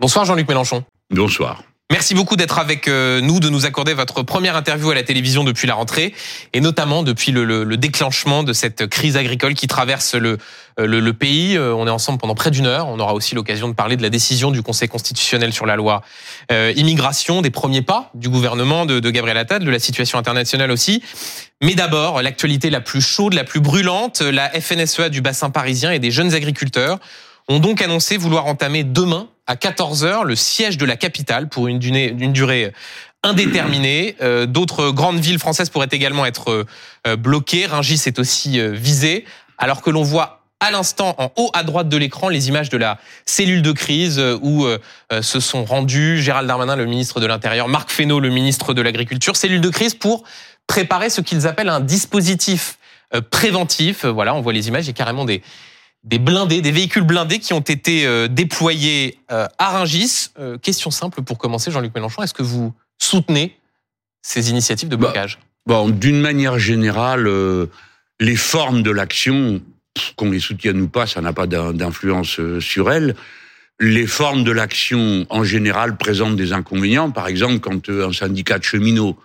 Bonsoir Jean-Luc Mélenchon. Bonsoir. Merci beaucoup d'être avec euh, nous, de nous accorder votre première interview à la télévision depuis la rentrée, et notamment depuis le, le, le déclenchement de cette crise agricole qui traverse le, euh, le, le, pays. Euh, on est ensemble pendant près d'une heure. On aura aussi l'occasion de parler de la décision du Conseil constitutionnel sur la loi euh, immigration, des premiers pas du gouvernement de, de Gabriel Attal, de la situation internationale aussi. Mais d'abord, l'actualité la plus chaude, la plus brûlante, la FNSEA du bassin parisien et des jeunes agriculteurs ont donc annoncé vouloir entamer demain à 14h le siège de la capitale pour une durée, indéterminée. Euh, D'autres grandes villes françaises pourraient également être euh, bloquées. Rungis est aussi euh, visé, alors que l'on voit à l'instant, en haut à droite de l'écran, les images de la cellule de crise où se sont rendus Gérald Darmanin, le ministre de l'Intérieur, Marc Fesneau, le ministre de l'Agriculture. Cellule de crise pour préparer ce qu'ils appellent un dispositif préventif. Voilà, on voit les images, il y a carrément des, des blindés, des véhicules blindés qui ont été euh, déployés euh, à Rungis. Euh, question simple pour commencer, Jean-Luc Mélenchon, est-ce que vous soutenez ces initiatives de blocage? bah, Bon, d'une manière générale, euh, les formes de l'action, qu'on les soutienne ou pas, ça n'a pas d'influence sur elles. Les formes de l'action, en général, présentent des inconvénients. Par exemple, quand un syndicat de cheminots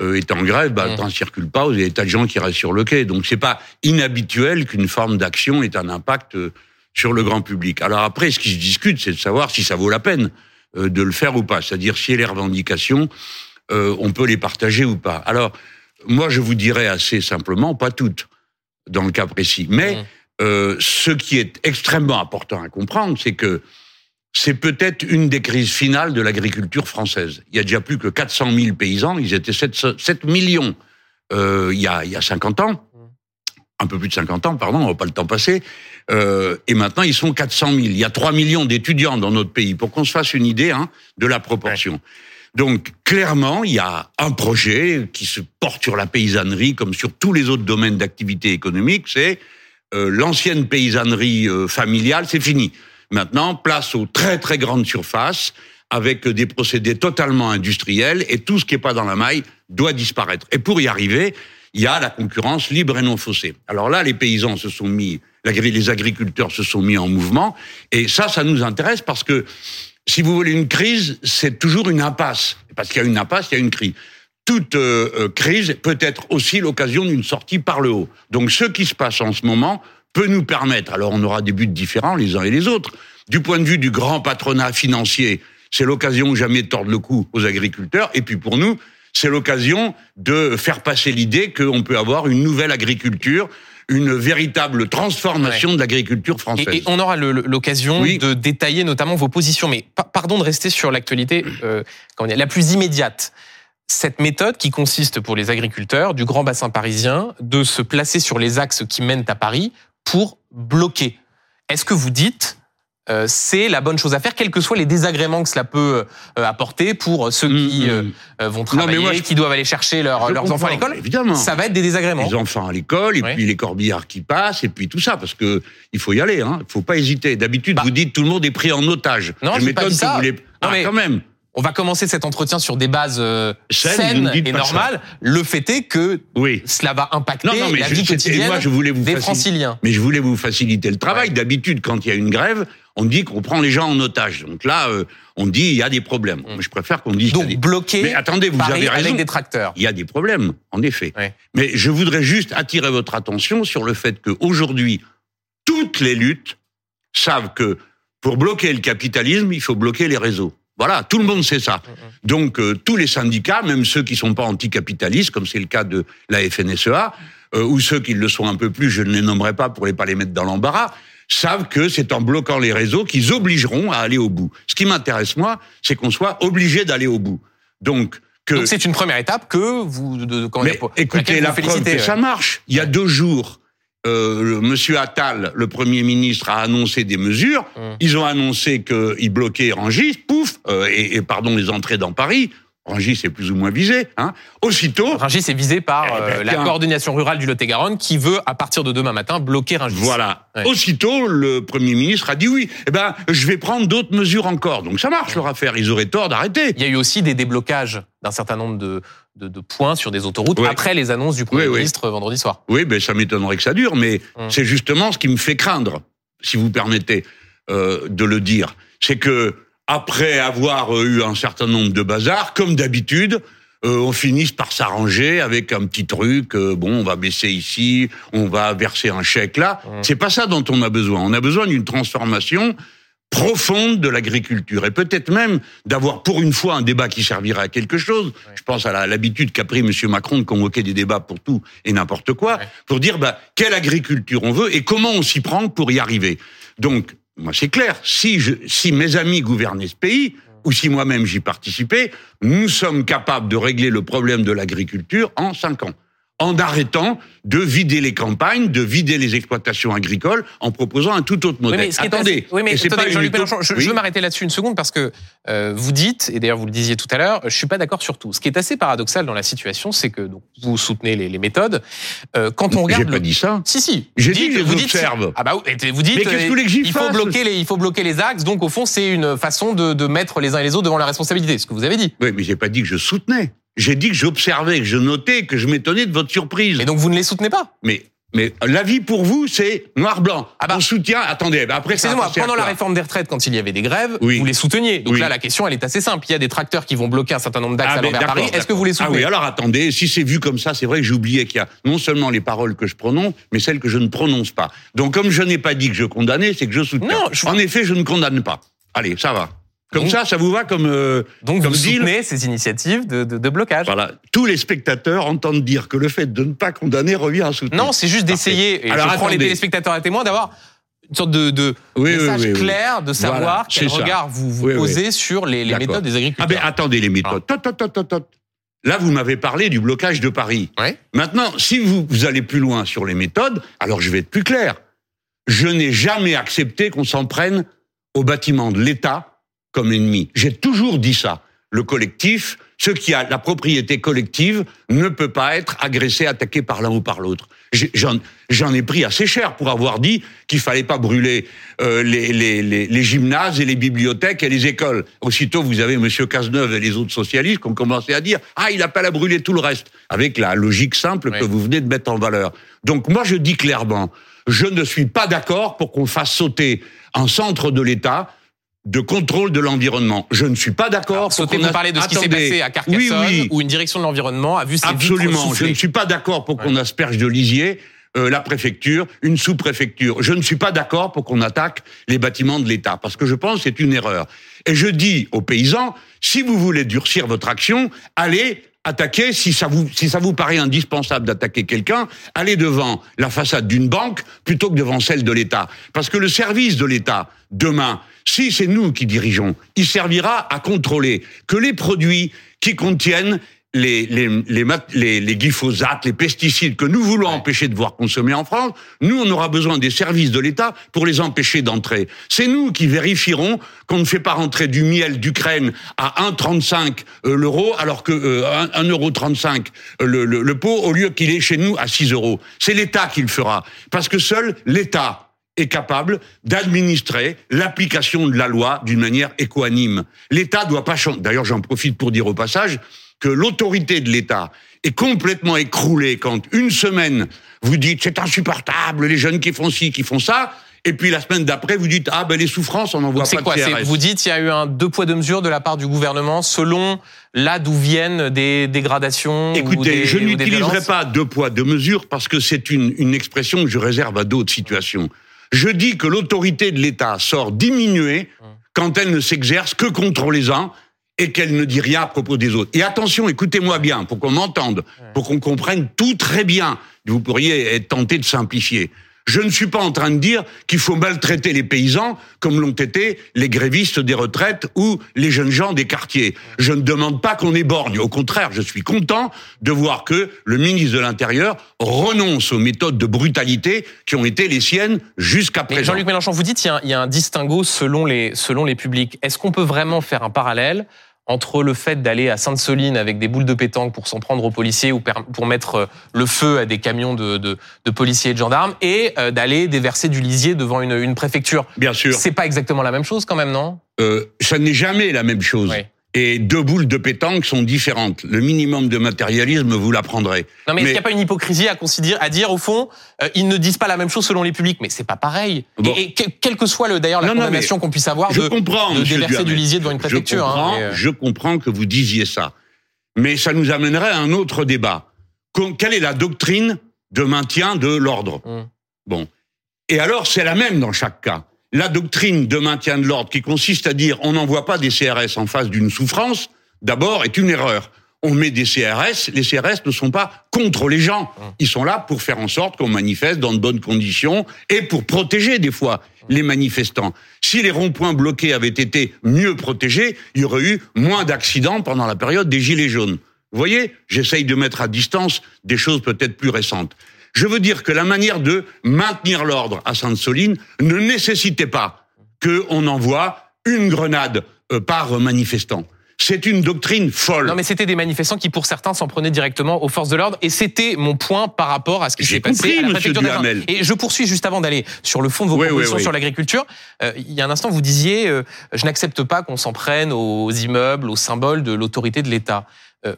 est en grève, bah, Mmh. le train ne circule pas, vous avez des tas de gens qui restent sur le quai. Donc c'est pas inhabituel qu'une forme d'action ait un impact euh, sur le grand public. Alors après, ce qui se discute, c'est de savoir si ça vaut la peine euh, de le faire ou pas. C'est-à-dire si les revendications, euh, on peut les partager ou pas. Alors, moi, je vous dirais assez simplement, pas toutes, dans le cas précis. Mais Mmh. euh, ce qui est extrêmement important à comprendre, c'est que c'est peut-être une des crises finales de l'agriculture française. Il y a déjà plus que 400 000 paysans, ils étaient 7, 7 millions euh, il, y a, il y a 50 ans, un peu plus de 50 ans, pardon, on va pas le temps passer, euh, et maintenant ils sont 400 000. Il y a 3 millions d'étudiants dans notre pays, pour qu'on se fasse une idée hein, de la proportion. Donc clairement, il y a un projet qui se porte sur la paysannerie comme sur tous les autres domaines d'activité économique, c'est euh, l'ancienne paysannerie familiale, c'est fini. Maintenant, place aux très très grandes surfaces avec des procédés totalement industriels et tout ce qui n'est pas dans la maille doit disparaître. Et pour y arriver, il y a la concurrence libre et non faussée. Alors là, les paysans se sont mis, les agriculteurs se sont mis en mouvement et ça, ça nous intéresse parce que si vous voulez une crise, c'est toujours une impasse. Parce qu'il y a une impasse, il y a une crise. Toute euh, euh, crise peut être aussi l'occasion d'une sortie par le haut. Donc ce qui se passe en ce moment peut nous permettre, alors on aura des buts différents les uns et les autres, du point de vue du grand patronat financier, c'est l'occasion jamais de tordre le cou aux agriculteurs, et puis pour nous, c'est l'occasion de faire passer l'idée qu'on peut avoir une nouvelle agriculture, une véritable transformation de l'agriculture française. et, et on aura l'occasion Oui. de détailler notamment vos positions. Mais pa- pardon de rester sur l'actualité euh, la plus immédiate. Cette méthode qui consiste pour les agriculteurs du grand bassin parisien de se placer sur les axes qui mènent à Paris pour bloquer. Est-ce que vous dites euh, c'est la bonne chose à faire, quels que soient les désagréments que cela peut euh, apporter pour ceux qui Mm, euh, mm. euh, vont mais travailler, moi, je- qui doivent aller chercher leur- Je leurs enfants à l'école? Évidemment. Ça va être des désagréments. les enfants à l'école, et Oui. puis les corbillards qui passent, et puis tout ça, parce que il faut y aller, hein. Il faut pas hésiter. D'habitude, Bah. vous dites tout le monde est pris en otage. Non, Je pas m'étonne que ça. vous. Non, ah, mais- quand même. On va commencer cet entretien sur des bases euh, Saines, et normales. Le fait est que Oui. cela va impacter Non, non, mais la je- vie quotidienne moi, je voulais vous des faciliter- franciliens. Mais je voulais vous faciliter le travail. Ouais. D'habitude, quand il y a une grève, on dit qu'on prend les gens en otage. Donc là, euh, on dit il y a des problèmes. Moi, je préfère qu'on dise Mm. Donc des... bloquer Mais attendez, vous Paris avez raison. avec des tracteurs. Il y a des problèmes, en effet. Ouais. Mais je voudrais juste attirer votre attention sur le fait qu'aujourd'hui, toutes les luttes savent que pour bloquer le capitalisme, il faut bloquer les réseaux. Voilà, tout le monde sait ça. Donc euh, tous les syndicats, même ceux qui sont pas anticapitalistes, comme c'est le cas de la FNSEA, euh, ou ceux qui le sont un peu plus, je ne les nommerai pas pour les pas les mettre dans l'embarras, savent que c'est en bloquant les réseaux qu'ils obligeront à aller au bout. Ce qui m'intéresse moi, c'est qu'on soit obligé d'aller au bout. Donc que Donc c'est une première étape que vous de, de- mais écoutez, la preuve que ça marche. Il y a deux jours, euh, Monsieur Attal, le Premier ministre, a annoncé des mesures. Hum. Ils ont annoncé qu'ils bloquaient Rangis, pouf, euh, et, et pardon, les entrées dans Paris. Rangis est plus ou moins visé. Hein. Aussitôt, Rungis est visé par Eh ben, euh, la tiens. coordination rurale du Lot-et-Garonne qui veut, à partir de demain matin, bloquer Rungis. voilà. Ouais. Aussitôt, le Premier ministre a dit oui. Eh ben, je vais prendre d'autres mesures encore. Donc ça marche leur affaire. Ils auraient tort d'arrêter. Il y a eu aussi des déblocages d'un certain nombre de, de, de points sur des autoroutes après les annonces du Premier Oui, oui. ministre vendredi soir. Oui, ben ça m'étonnerait que ça dure, mais Hum. c'est justement ce qui me fait craindre, si vous permettez euh, de le dire, c'est que après avoir euh, eu un certain nombre de bazars, comme d'habitude, euh, on finisse par s'arranger avec un petit truc. euh, bon, on va baisser ici, on va verser un chèque là. C'est pas ça dont on a besoin. On a besoin d'une transformation profonde de l'agriculture. Et peut-être même d'avoir pour une fois un débat qui servira à quelque chose. Je pense à l'habitude qu'a pris Monsieur Macron de convoquer des débats pour tout et n'importe quoi, pour dire bah, quelle agriculture on veut et comment on s'y prend pour y arriver. Donc, moi c'est clair, si, je, si mes amis gouvernaient ce pays, ou si moi-même j'y participais, nous sommes capables de régler le problème de l'agriculture en cinq ans en arrêtant de vider les campagnes, de vider les exploitations agricoles, en proposant un tout autre Oui, modèle. mais Attendez, assez- oui, mais attendez, pas Jean-Luc Mélenchon, je, je Oui. veux m'arrêter là-dessus une seconde parce que euh, vous dites, et d'ailleurs vous le disiez tout à l'heure, je suis pas d'accord sur tout. Ce qui est assez paradoxal dans la situation, c'est que donc, vous soutenez les, les méthodes. Euh, quand on regarde, J'ai pas le- dit ça. Si si. J'ai dit que vous dites- observe. Ah bah vous dites. Mais qu'est-ce que vous voulez que j'y il faut fasse bloquer les, il faut bloquer les axes. Donc au fond, c'est une façon de, de mettre les uns et les autres devant la responsabilité. Ce que vous avez dit. Oui, mais j'ai pas dit que je soutenais. J'ai dit que j'observais, que je notais, que je m'étonnais de votre surprise. Et donc vous ne les soutenez pas? Mais, mais l'avis pour vous, c'est noir-blanc. Ah bah. On soutient. Attendez, bah après Excusez-moi, pendant la réforme des retraites, quand il y avait des grèves, Oui. vous les souteniez. Donc Oui. là, la question, elle est assez simple. Il y a des tracteurs qui vont bloquer un certain nombre d'axes Ah, à l'envers Paris. Est-ce que vous les Ah soutenez? oui, alors attendez, si c'est vu comme ça, c'est vrai que j'ai oublié qu'il y a non seulement les paroles que je prononce, mais celles que je ne prononce pas. Donc comme je n'ai pas dit que je condamnais, c'est que je soutiens. Non, je- En effet, je ne condamne pas. Allez, ça va. Comme Donc- ça, ça vous va comme euh, Donc comme vous deal soutenez ces initiatives de, de- de blocage. Voilà. Tous les spectateurs entendent dire que le fait de ne pas condamner revient à soutenir. Non, c'est juste d'essayer, et Alors, je prends les téléspectateurs à témoin, d'avoir une sorte de, de Oui, message oui, oui. clair, de savoir Voilà, quel ça. regard vous, vous posez sur les, méthodes des Ah agriculteurs. ben attendez les méthodes. Tot, tot, tot, tot, tot. Là, vous m'avez parlé du blocage de Paris. Ouais. Maintenant, si vous, vous allez plus loin sur les méthodes, alors je vais être plus clair. Je n'ai jamais accepté qu'on s'en prenne au bâtiment de l'État comme ennemi. J'ai toujours dit ça. Le collectif, ce qui a la propriété collective, ne peut pas être agressé, attaqué par l'un ou par l'autre. J'en j'en ai pris assez cher pour avoir dit qu'il fallait pas brûler euh, les, les, les, les gymnases et les bibliothèques et les écoles. Aussitôt, vous avez Monsieur Cazeneuve et les autres socialistes qui ont commencé à dire ah il appelle à brûler tout le reste, avec la logique simple Oui. que vous venez de mettre en valeur. Donc moi je dis clairement, je ne suis pas d'accord pour qu'on fasse sauter un centre de l'État de contrôle de l'environnement. Je ne suis pas d'accord. Sautez, qu'on vous a- parlez de ce qui s'est passé à Carcassonne, Oui, oui. où une direction de l'environnement a vu ses Absolument. Je ne suis pas d'accord pour qu'on asperge de lisier euh, la préfecture, une sous-préfecture. Je ne suis pas d'accord pour qu'on attaque les bâtiments de l'État, parce que je pense que c'est une erreur. Et je dis aux paysans, si vous voulez durcir votre action, allez attaquer, si ça vous, si ça vous paraît indispensable d'attaquer quelqu'un, allez devant la façade d'une banque plutôt que devant celle de l'État. Parce que le service de l'État, demain, si c'est nous qui dirigeons, il servira à contrôler que les produits qui contiennent les, les, les, les, les glyphosates, les pesticides que nous voulons empêcher de voir consommer en France, nous, on aura besoin des services de l'État pour les empêcher d'entrer. C'est nous qui vérifierons qu'on ne fait pas rentrer du miel d'Ukraine à 1,35 euh, l'euro, alors que euh, 1,35 euro euh, le, le, le pot, au lieu qu'il est chez nous à 6 euros. C'est l'État qui le fera. Parce que seul l'État est capable d'administrer l'application de la loi d'une manière équanime. L'État doit pas changer. D'ailleurs, j'en profite pour dire au passage que l'autorité de l'État est complètement écroulée quand une semaine vous dites c'est insupportable les jeunes qui font ci, qui font ça, et puis la semaine d'après vous dites ah ben les souffrances on n'en voit pas quoi de c'est- CRS. Vous dites il y a eu un deux poids deux mesures de la part du gouvernement selon là d'où viennent des dégradations. ou Écoutez, des- je n'utiliserai pas deux poids, deux mesures parce que c'est une, une expression que je réserve à d'autres situations. Je dis que l'autorité de l'État sort diminuée quand elle ne s'exerce que contre les uns et qu'elle ne dit rien à propos des autres. Et attention, écoutez-moi bien, pour qu'on m'entende, pour qu'on comprenne tout très bien. Vous pourriez être tenté de simplifier. Je ne suis pas en train de dire qu'il faut maltraiter les paysans comme l'ont été les grévistes des retraites ou les jeunes gens des quartiers. Je ne demande pas qu'on éborgne. Au contraire, je suis content de voir que le ministre de l'Intérieur renonce aux méthodes de brutalité qui ont été les siennes jusqu'à présent. Jean-Luc Mélenchon, vous dites il y, a un, il y a un distinguo selon les, selon les publics. Est-ce qu'on peut vraiment faire un parallèle entre le fait d'aller à Sainte-Soline avec des boules de pétanque pour s'en prendre aux policiers ou pour mettre euh, le feu à des camions de, de, de policiers et de gendarmes et euh, d'aller déverser du lisier devant une, une préfecture Bien sûr, C'est pas exactement la même chose quand même, non? Euh, ça n'est jamais la même chose. Oui. Et deux boules de pétanque sont différentes. Le minimum de matérialisme, vous l'apprendrez. Non, mais, est-ce qu'il n'y a pas une hypocrisie à, considérer, à dire, au fond, euh, ils ne disent pas la même chose selon les publics? Mais c'est pas pareil. Et, quel que soit le, d'ailleurs la condamnation qu'on puisse avoir je de, comprends, de déverser du lisier devant une préfecture. Je comprends, hein, je comprends que vous disiez ça. Mais ça nous amènerait à un autre débat. Quelle est la doctrine de maintien de l'ordre? Hum. Bon. Et alors, c'est la même dans chaque cas la doctrine de maintien de l'ordre qui consiste à dire on n'envoie pas des CRS en face d'une souffrance, d'abord est une erreur. On met des CRS, les CRS ne sont pas contre les gens. Ils sont là pour faire en sorte qu'on manifeste dans de bonnes conditions et pour protéger des fois les manifestants. Si les ronds-points bloqués avaient été mieux protégés, il y aurait eu moins d'accidents pendant la période des Gilets jaunes. Vous voyez, j'essaye de mettre à distance des choses peut-être plus récentes. Je veux dire que la manière de maintenir l'ordre à Sainte-Soline ne nécessitait pas qu'on envoie une grenade euh, par manifestant. C'est une doctrine folle. Non, mais c'était des manifestants qui, pour certains, s'en prenaient directement aux forces de l'ordre. Et c'était mon point par rapport à ce qui s'est passé à la préfecture Duhamel. Et je poursuis juste avant d'aller sur le fond de vos propositions sur l'agriculture. Euh, il y a un instant, vous disiez euh, je n'accepte pas qu'on s'en prenne aux immeubles, aux symboles de l'autorité de l'État. Euh,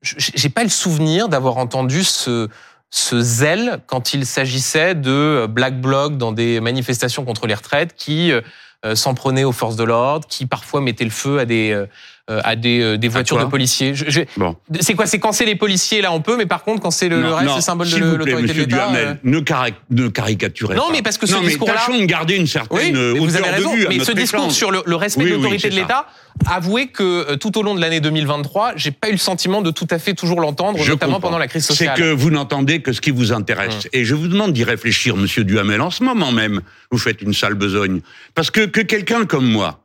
J'ai pas le souvenir d'avoir entendu ce ce zèle quand il s'agissait de black blocs dans des manifestations contre les retraites qui euh, euh, s'en prenaient aux forces de l'ordre, qui parfois mettaient le feu à des euh, à des, des voitures de policiers. bon. C'est quoi C'est quand c'est les policiers là on peut, mais par contre quand c'est le, le, reste, c'est symbole de l'autorité de l'État. Ne, cari ne caricaturez non, mais parce que ce discours-là. Tâchons de garder une certaine oui, vous avez raison, mais ce discours sur le, respect de l'autorité de l'État, avouez que tout au long de l'année 2023, j'ai pas eu le sentiment de tout à fait toujours l'entendre, notamment pendant la crise sociale. C'est que vous n'entendez que ce qui vous intéresse. Hum. Et je vous demande d'y réfléchir, Monsieur Duhamel. En ce moment même, vous faites une sale besogne, parce que que quelqu'un comme moi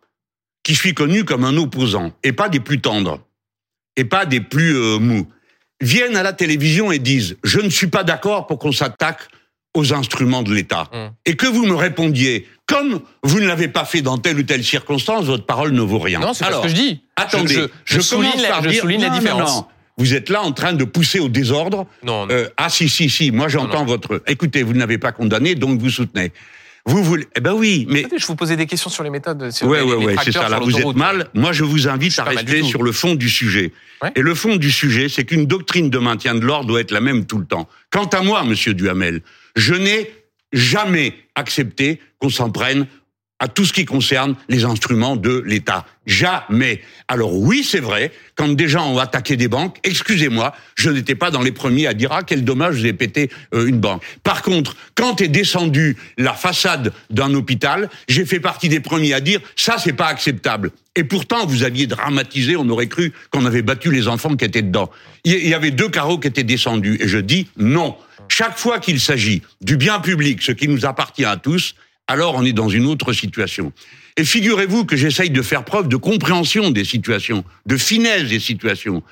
qui suis connu comme un opposant, et pas des plus tendres, et pas des plus euh, mous, viennent à la télévision et disent je ne suis pas d'accord pour qu'on s'attaque aux instruments de l'État. Hum. Et que vous me répondiez, comme vous ne l'avez pas fait dans telle ou telle circonstance, votre parole ne vaut rien. Non, c'est ce que je dis. Attendez, je, je, souligne, la, je souligne la différence. vous êtes là en train de pousser au désordre. Non. Euh, ah si si si, moi j'entends votre. Écoutez, vous ne l'avez pas condamné, donc vous soutenez. Vous voulez Eh ben oui, mais je vous posais des questions sur les méthodes. Sur ouais, ouais, ouais, c'est ça. Là, vous êtes mal. Moi, je vous invite à rester sur le fond du sujet. Et le fond du sujet, c'est qu'une doctrine de maintien de l'ordre doit être la même tout le temps. Quant à moi, Monsieur Duhamel, je n'ai jamais accepté qu'on s'en prenne à tout ce qui concerne les instruments de l'État. Jamais. Alors oui, c'est vrai, quand des gens ont attaqué des banques, excusez-moi, je n'étais pas dans les premiers à dire ah quel dommage, j'ai pété euh, une banque. Par contre, quand est descendu la façade d'un hôpital, j'ai fait partie des premiers à dire ça c'est pas acceptable. Et pourtant, vous aviez dramatisé, on aurait cru qu'on avait battu les enfants qui étaient dedans. Il y avait deux carreaux qui étaient descendus et je dis non. Chaque fois qu'il s'agit du bien public, ce qui nous appartient à tous, alors on est dans une autre situation. Et figurez-vous que j'essaye de faire preuve de compréhension des situations, de finesse des situations.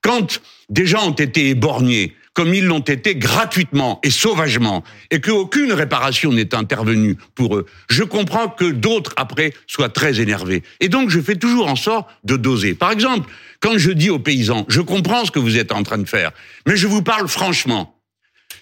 Quand des gens ont été éborgnés, comme ils l'ont été gratuitement et sauvagement, et qu'aucune réparation n'est intervenue pour eux, je comprends que d'autres, après, soient très énervés. Et donc, je fais toujours en sorte de doser. Par exemple, quand je dis aux paysans, je comprends ce que vous êtes en train de faire, mais je vous parle franchement.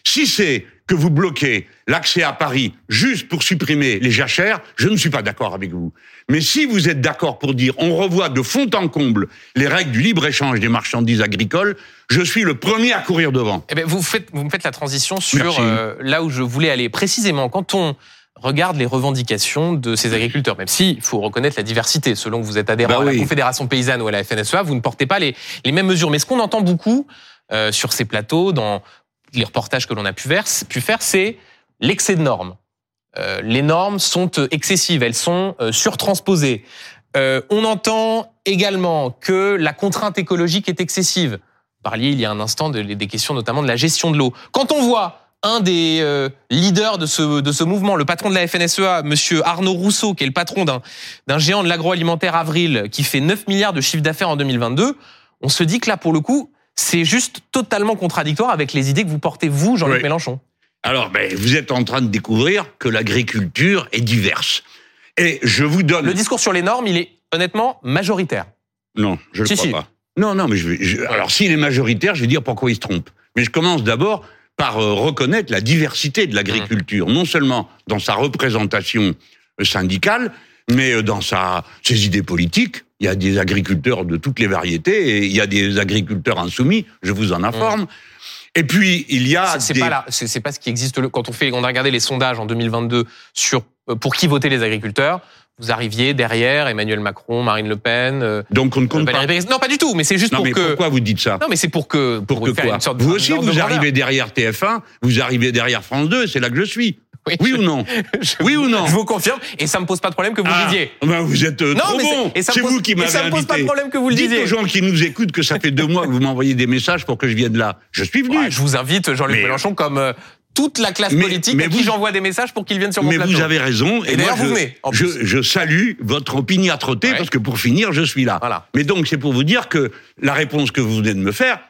Si c'est que vous bloquez l'accès à Paris juste pour supprimer les jachères, je ne suis pas d'accord avec vous. Mais si vous êtes d'accord pour dire on revoit de fond en comble les règles du libre-échange des marchandises agricoles, je suis le premier à courir devant. Eh bien, vous, faites, vous me faites la transition sur euh, là où je voulais aller. Précisément, quand on regarde les revendications de ces agriculteurs, même si il faut reconnaître la diversité, selon que vous êtes adhérent bah à la Confédération paysanne ou à la FNSEA, vous ne portez pas les, les mêmes mesures. Mais ce qu'on entend beaucoup euh, sur ces plateaux, dans les reportages que l'on a pu, faire, c'est l'excès de normes. Euh, les normes sont euh, excessives, elles sont euh, surtransposées. On entend également que la contrainte écologique est excessive. Vous parliez il y a un instant de, des questions notamment de la gestion de l'eau. Quand on voit un des leaders de ce, de ce mouvement, le patron de la FNSEA, monsieur Arnaud Rousseau, qui est le patron d'un géant de l'agroalimentaire Avril, qui fait 9 milliards de chiffre d'affaires en 2022, on se dit que là, pour le coup, c'est juste totalement contradictoire avec les idées que vous portez, vous, Jean-Luc Mélenchon. Alors, ben, vous êtes en train de découvrir que l'agriculture est diverse. Et je vous donne... Le discours sur les normes, il est honnêtement majoritaire. Non, je ne le crois pas. Non, non, mais je, vais, alors s'il est majoritaire, je vais dire pourquoi il se trompe. Mais je commence d'abord par euh, reconnaître la diversité de l'agriculture, non seulement dans sa représentation euh, syndicale, mais euh, dans sa, ses idées politiques. Il y a des agriculteurs de toutes les variétés et il y a des agriculteurs insoumis, je vous en informe. Et puis il y a C'est des... pas là, c'est pas ce qui existe le- quand on fait, on a regardé les sondages en 2022 sur euh, pour qui votaient les agriculteurs. Vous arriviez derrière Emmanuel Macron, Marine Le Pen, euh, donc on ne compte Valérie pas. Pécresse. Non, pas du tout, mais c'est juste Non pour mais que. pourquoi vous dites ça? Non, mais c'est pour que Pour que faire quoi? une sorte de- Vous aussi, vous arrivez derrière TF1, vous arrivez derrière France 2, c'est là que je suis. Oui je- ou non je- Oui ou non Je vous confirme, et ça me pose pas de problème que vous le Ah, disiez. ben vous êtes euh, Non, trop mais bon. C'est vous qui et m'avez ça me pose pas de invité. problème que vous le Dites disiez. aux gens qui nous écoutent que ça fait deux mois que vous m'envoyez des messages pour que je vienne là. Je suis venu. Ouais, je vous invite, Jean-Luc Mais- Mélenchon, comme euh, toute la classe Mais- politique mais à qui j'envoie des messages pour qu'ils viennent sur mon Mais plateau. vous avez raison. Et Et, d'ailleurs, vous je, venez, je, salue votre opiniâtreté Ouais. parce que pour finir, je suis là. Voilà. Mais donc, c'est pour vous dire que la réponse que vous venez de me faire,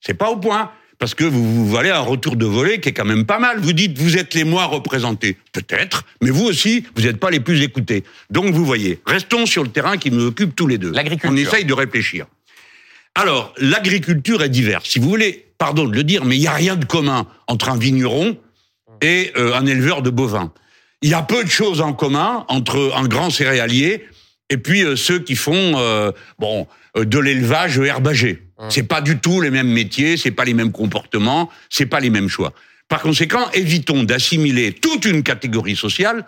c'est pas au point. Parce que vous vous valez un retour de volée qui est quand même pas mal. Vous dites, vous êtes les moins représentés. Peut-être. Mais vous aussi, vous n'êtes pas les plus écoutés. Donc, vous voyez. Restons sur le terrain qui nous occupe tous les deux. L'agriculture. On essaye de réfléchir. Alors, l'agriculture est diverse. Si vous voulez, pardon de le dire, mais il n'y a rien de commun entre un vigneron et euh, un éleveur de bovins. Il y a peu de choses en commun entre un grand céréalier et puis euh, ceux qui font euh, bon de l'élevage herbagé. C'est pas du tout les mêmes métiers, c'est pas les mêmes comportements, c'est pas les mêmes choix. Par conséquent, évitons d'assimiler toute une catégorie sociale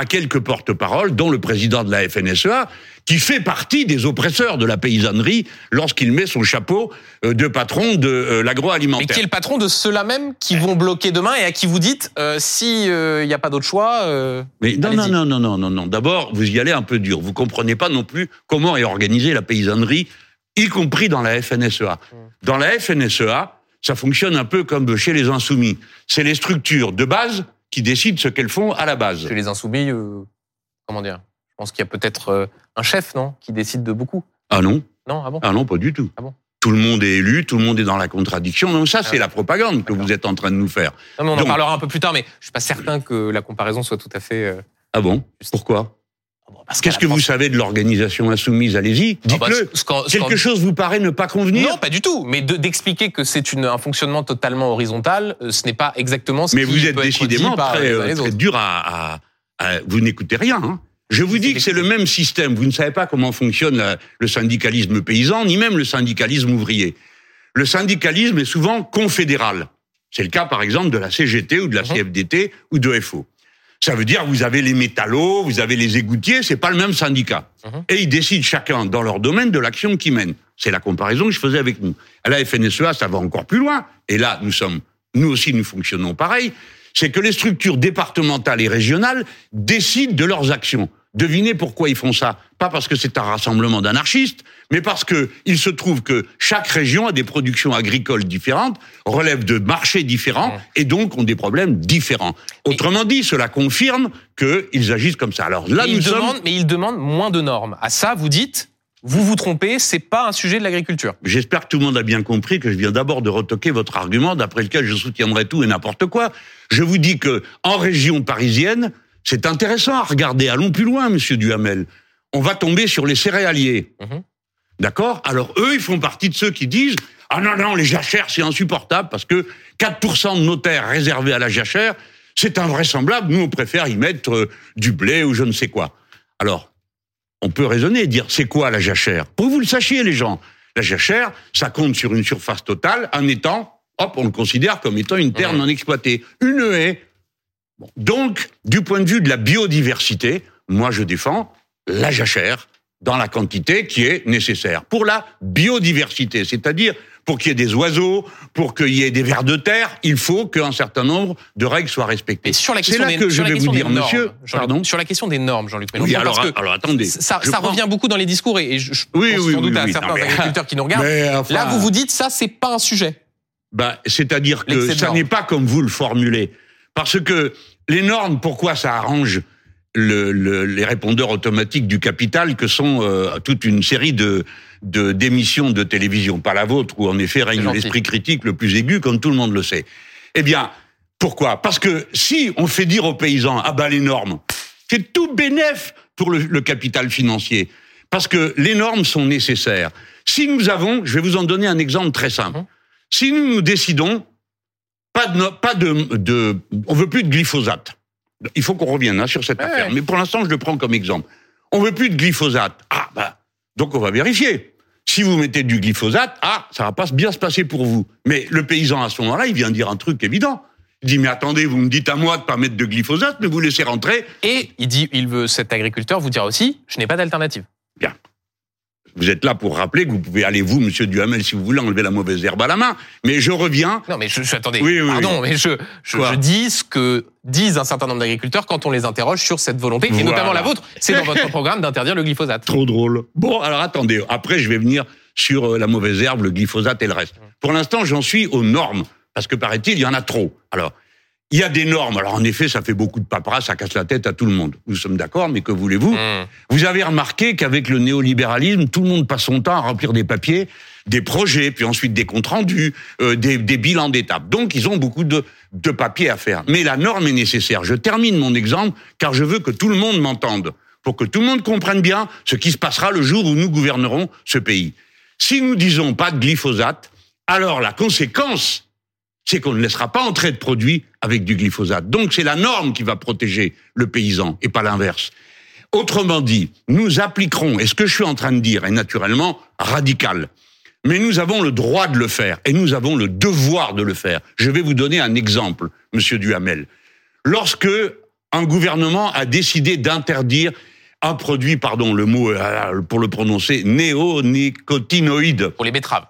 à quelques porte-paroles, dont le président de la FNSEA, qui fait partie des oppresseurs de la paysannerie lorsqu'il met son chapeau euh, de patron de euh, Mais l'agroalimentaire. qui est le patron de ceux-là même qui vont bloquer demain et à qui vous dites euh, si il n'y a pas d'autre choix. euh, Mais non, non, non, non, non, non, non. D'abord, vous y allez un peu dur. Vous comprenez pas non plus comment est organisée la paysannerie, y compris dans la FNSEA. Dans la FNSEA, ça fonctionne un peu comme chez les insoumis. C'est les structures de base qui décident ce qu'elles font à la base. chez les insoumis, euh, comment dire? Je pense qu'il y a peut-être euh, un chef, non, qui décide de beaucoup. Ah non, Non, ah bon? Ah non, pas du tout. Ah bon? Tout le monde est élu, tout le monde est dans la contradiction. Donc ça, c'est ouais. la propagande que vous êtes en train de nous faire. Non, mais on en parlera un peu plus tard, mais je suis pas certain que la comparaison soit tout à fait. euh, Ah bon? Pourquoi? Qu'est-ce que vous savez de l'organisation insoumise? Allez-y, Ah bah, dites-le. Quelque chose vous paraît ne pas convenir? Non, pas du tout. Mais de- d'expliquer que c'est un fonctionnement totalement horizontal, euh, ce n'est pas exactement ce Mais qui vous êtes peut être décidément dit par très, les uns euh, très dur à, à- à- Vous n'écoutez rien. Hein. Je vous dis que c'est le même système. Vous ne savez pas comment fonctionne la- le syndicalisme paysan, ni même le syndicalisme ouvrier. Le syndicalisme est souvent confédéral. C'est le cas, par exemple, de la CGT ou de la Mhm. CFDT ou de FO. Ça veut dire vous avez les métallos, vous avez les égoutiers, c'est pas le même syndicat. Mhm. Et ils décident chacun dans leur domaine de l'action qu'ils mènent. C'est la comparaison que je faisais avec nous. À la FNSEA, ça va encore plus loin. Et là, nous sommes, nous aussi, nous fonctionnons pareil. C'est que les structures départementales et régionales décident de leurs actions. Devinez pourquoi ils font ça. Pas parce que c'est un rassemblement d'anarchistes, mais parce que il se trouve que chaque région a des productions agricoles différentes, relève de marchés différents, et donc ont des problèmes différents. Autrement dit, cela confirme qu'ils agissent comme ça. Alors là, Mais nous il sommes demande, mais il demande moins de normes. À ça, vous dites, vous vous trompez, c'est pas un sujet de l'agriculture. J'espère que tout le monde a bien compris que je viens d'abord de retoquer votre argument d'après lequel je soutiendrai tout et n'importe quoi. Je vous dis que en région parisienne, c'est intéressant à regarder. Allons plus loin, monsieur Duhamel. On va tomber sur les céréaliers. Mhm. D'accord? Alors eux, ils font partie de ceux qui disent ah non non les jachères c'est insupportable parce que 4% de nos terres réservées à la jachère, c'est invraisemblable. Nous on préfère y mettre euh, du blé ou je ne sais quoi. Alors on peut raisonner et dire c'est quoi la jachère? Pour que vous le sachiez les gens. La jachère, ça compte sur une surface totale, un étang, hop, on le considère comme étant une terre Mhm. non exploitée. Une haie. Donc, du point de vue de la biodiversité, moi je défends la jachère dans la quantité qui est nécessaire pour la biodiversité, c'est-à-dire pour qu'il y ait des oiseaux, pour qu'il y ait des vers de terre, il faut qu'un certain nombre de règles soient respectées. Et sur la C'est question là des, que je vais vous dire, normes, monsieur, pardon. sur la question des normes, Jean-Luc Mélenchon, Oui, alors, parce que alors attendez. ça, Je ça prends- revient beaucoup dans les discours et, je, je Oui, pense oui, sans doute à certains non, mais- agriculteurs qui nous regardent. Enfin- Là, vous vous dites ça, c'est pas un sujet. Bah, c'est-à-dire que ça n'est pas comme vous le formulez. Parce que les normes, pourquoi ça arrange le- le- les répondeurs automatiques du capital que sont euh, toute une série de d'émissions de, télévision, pas la vôtre, où en effet règne l'esprit critique le plus aigu, comme tout le monde le sait. Eh bien, pourquoi? Parce que si on fait dire aux paysans, ah bah les normes, c'est tout bénef pour le, le capital financier. Parce que les normes sont nécessaires. Si nous avons, je vais vous en donner un exemple très simple. Mhm. Si nous nous décidons, pas de, pas de, de, on veut plus de glyphosate. Il faut qu'on revienne hein, sur cette Ouais, affaire. Mais pour l'instant, je le prends comme exemple. On veut plus de glyphosate. Ah, bah, Donc on va vérifier. Si vous mettez du glyphosate, ah, ça va pas bien se passer pour vous. Mais le paysan à ce moment-là, il vient dire un truc évident. Il dit mais attendez, vous me dites à moi de pas mettre de glyphosate, mais vous laissez rentrer. Et il dit, il veut cet agriculteur vous dire aussi, je n'ai pas d'alternative. Bien. Vous êtes là pour rappeler que vous pouvez aller, vous, monsieur Duhamel, si vous voulez, enlever la mauvaise herbe à la main. Mais je reviens. Non, mais je, je attendez. Oui, oui, Pardon, mais je, je, Quoi je dis ce que disent un certain nombre d'agriculteurs quand on les interroge sur cette volonté, et Voilà. notamment la vôtre. C'est dans votre programme d'interdire le glyphosate. Trop drôle. Bon, alors attendez. Après, je vais venir sur euh, la mauvaise herbe, le glyphosate et le reste. Pour l'instant, j'en suis aux normes. Parce que, paraît-il, il y en a trop. Alors, il y a des normes. Alors, en effet, ça fait beaucoup de paperasse, ça casse la tête à tout le monde. Nous sommes d'accord, mais que voulez-vous Mmh. Vous avez remarqué qu'avec le néolibéralisme, tout le monde passe son temps à remplir des papiers, des projets, puis ensuite des comptes rendus, euh, des, des bilans d'étapes. Donc, ils ont beaucoup de, de papiers à faire. Mais la norme est nécessaire. Je termine mon exemple, car je veux que tout le monde m'entende, pour que tout le monde comprenne bien ce qui se passera le jour où nous gouvernerons ce pays. Si nous disons pas de glyphosate, alors la conséquence, c'est qu'on ne laissera pas entrer de produits avec du glyphosate. Donc c'est la norme qui va protéger le paysan et pas l'inverse. Autrement dit, nous appliquerons, et ce que je suis en train de dire est naturellement radical, mais nous avons le droit de le faire et nous avons le devoir de le faire. Je vais vous donner un exemple, monsieur Duhamel. Lorsque un gouvernement a décidé d'interdire un produit, pardon, le mot euh, pour le prononcer, néonicotinoïde. Pour les betteraves.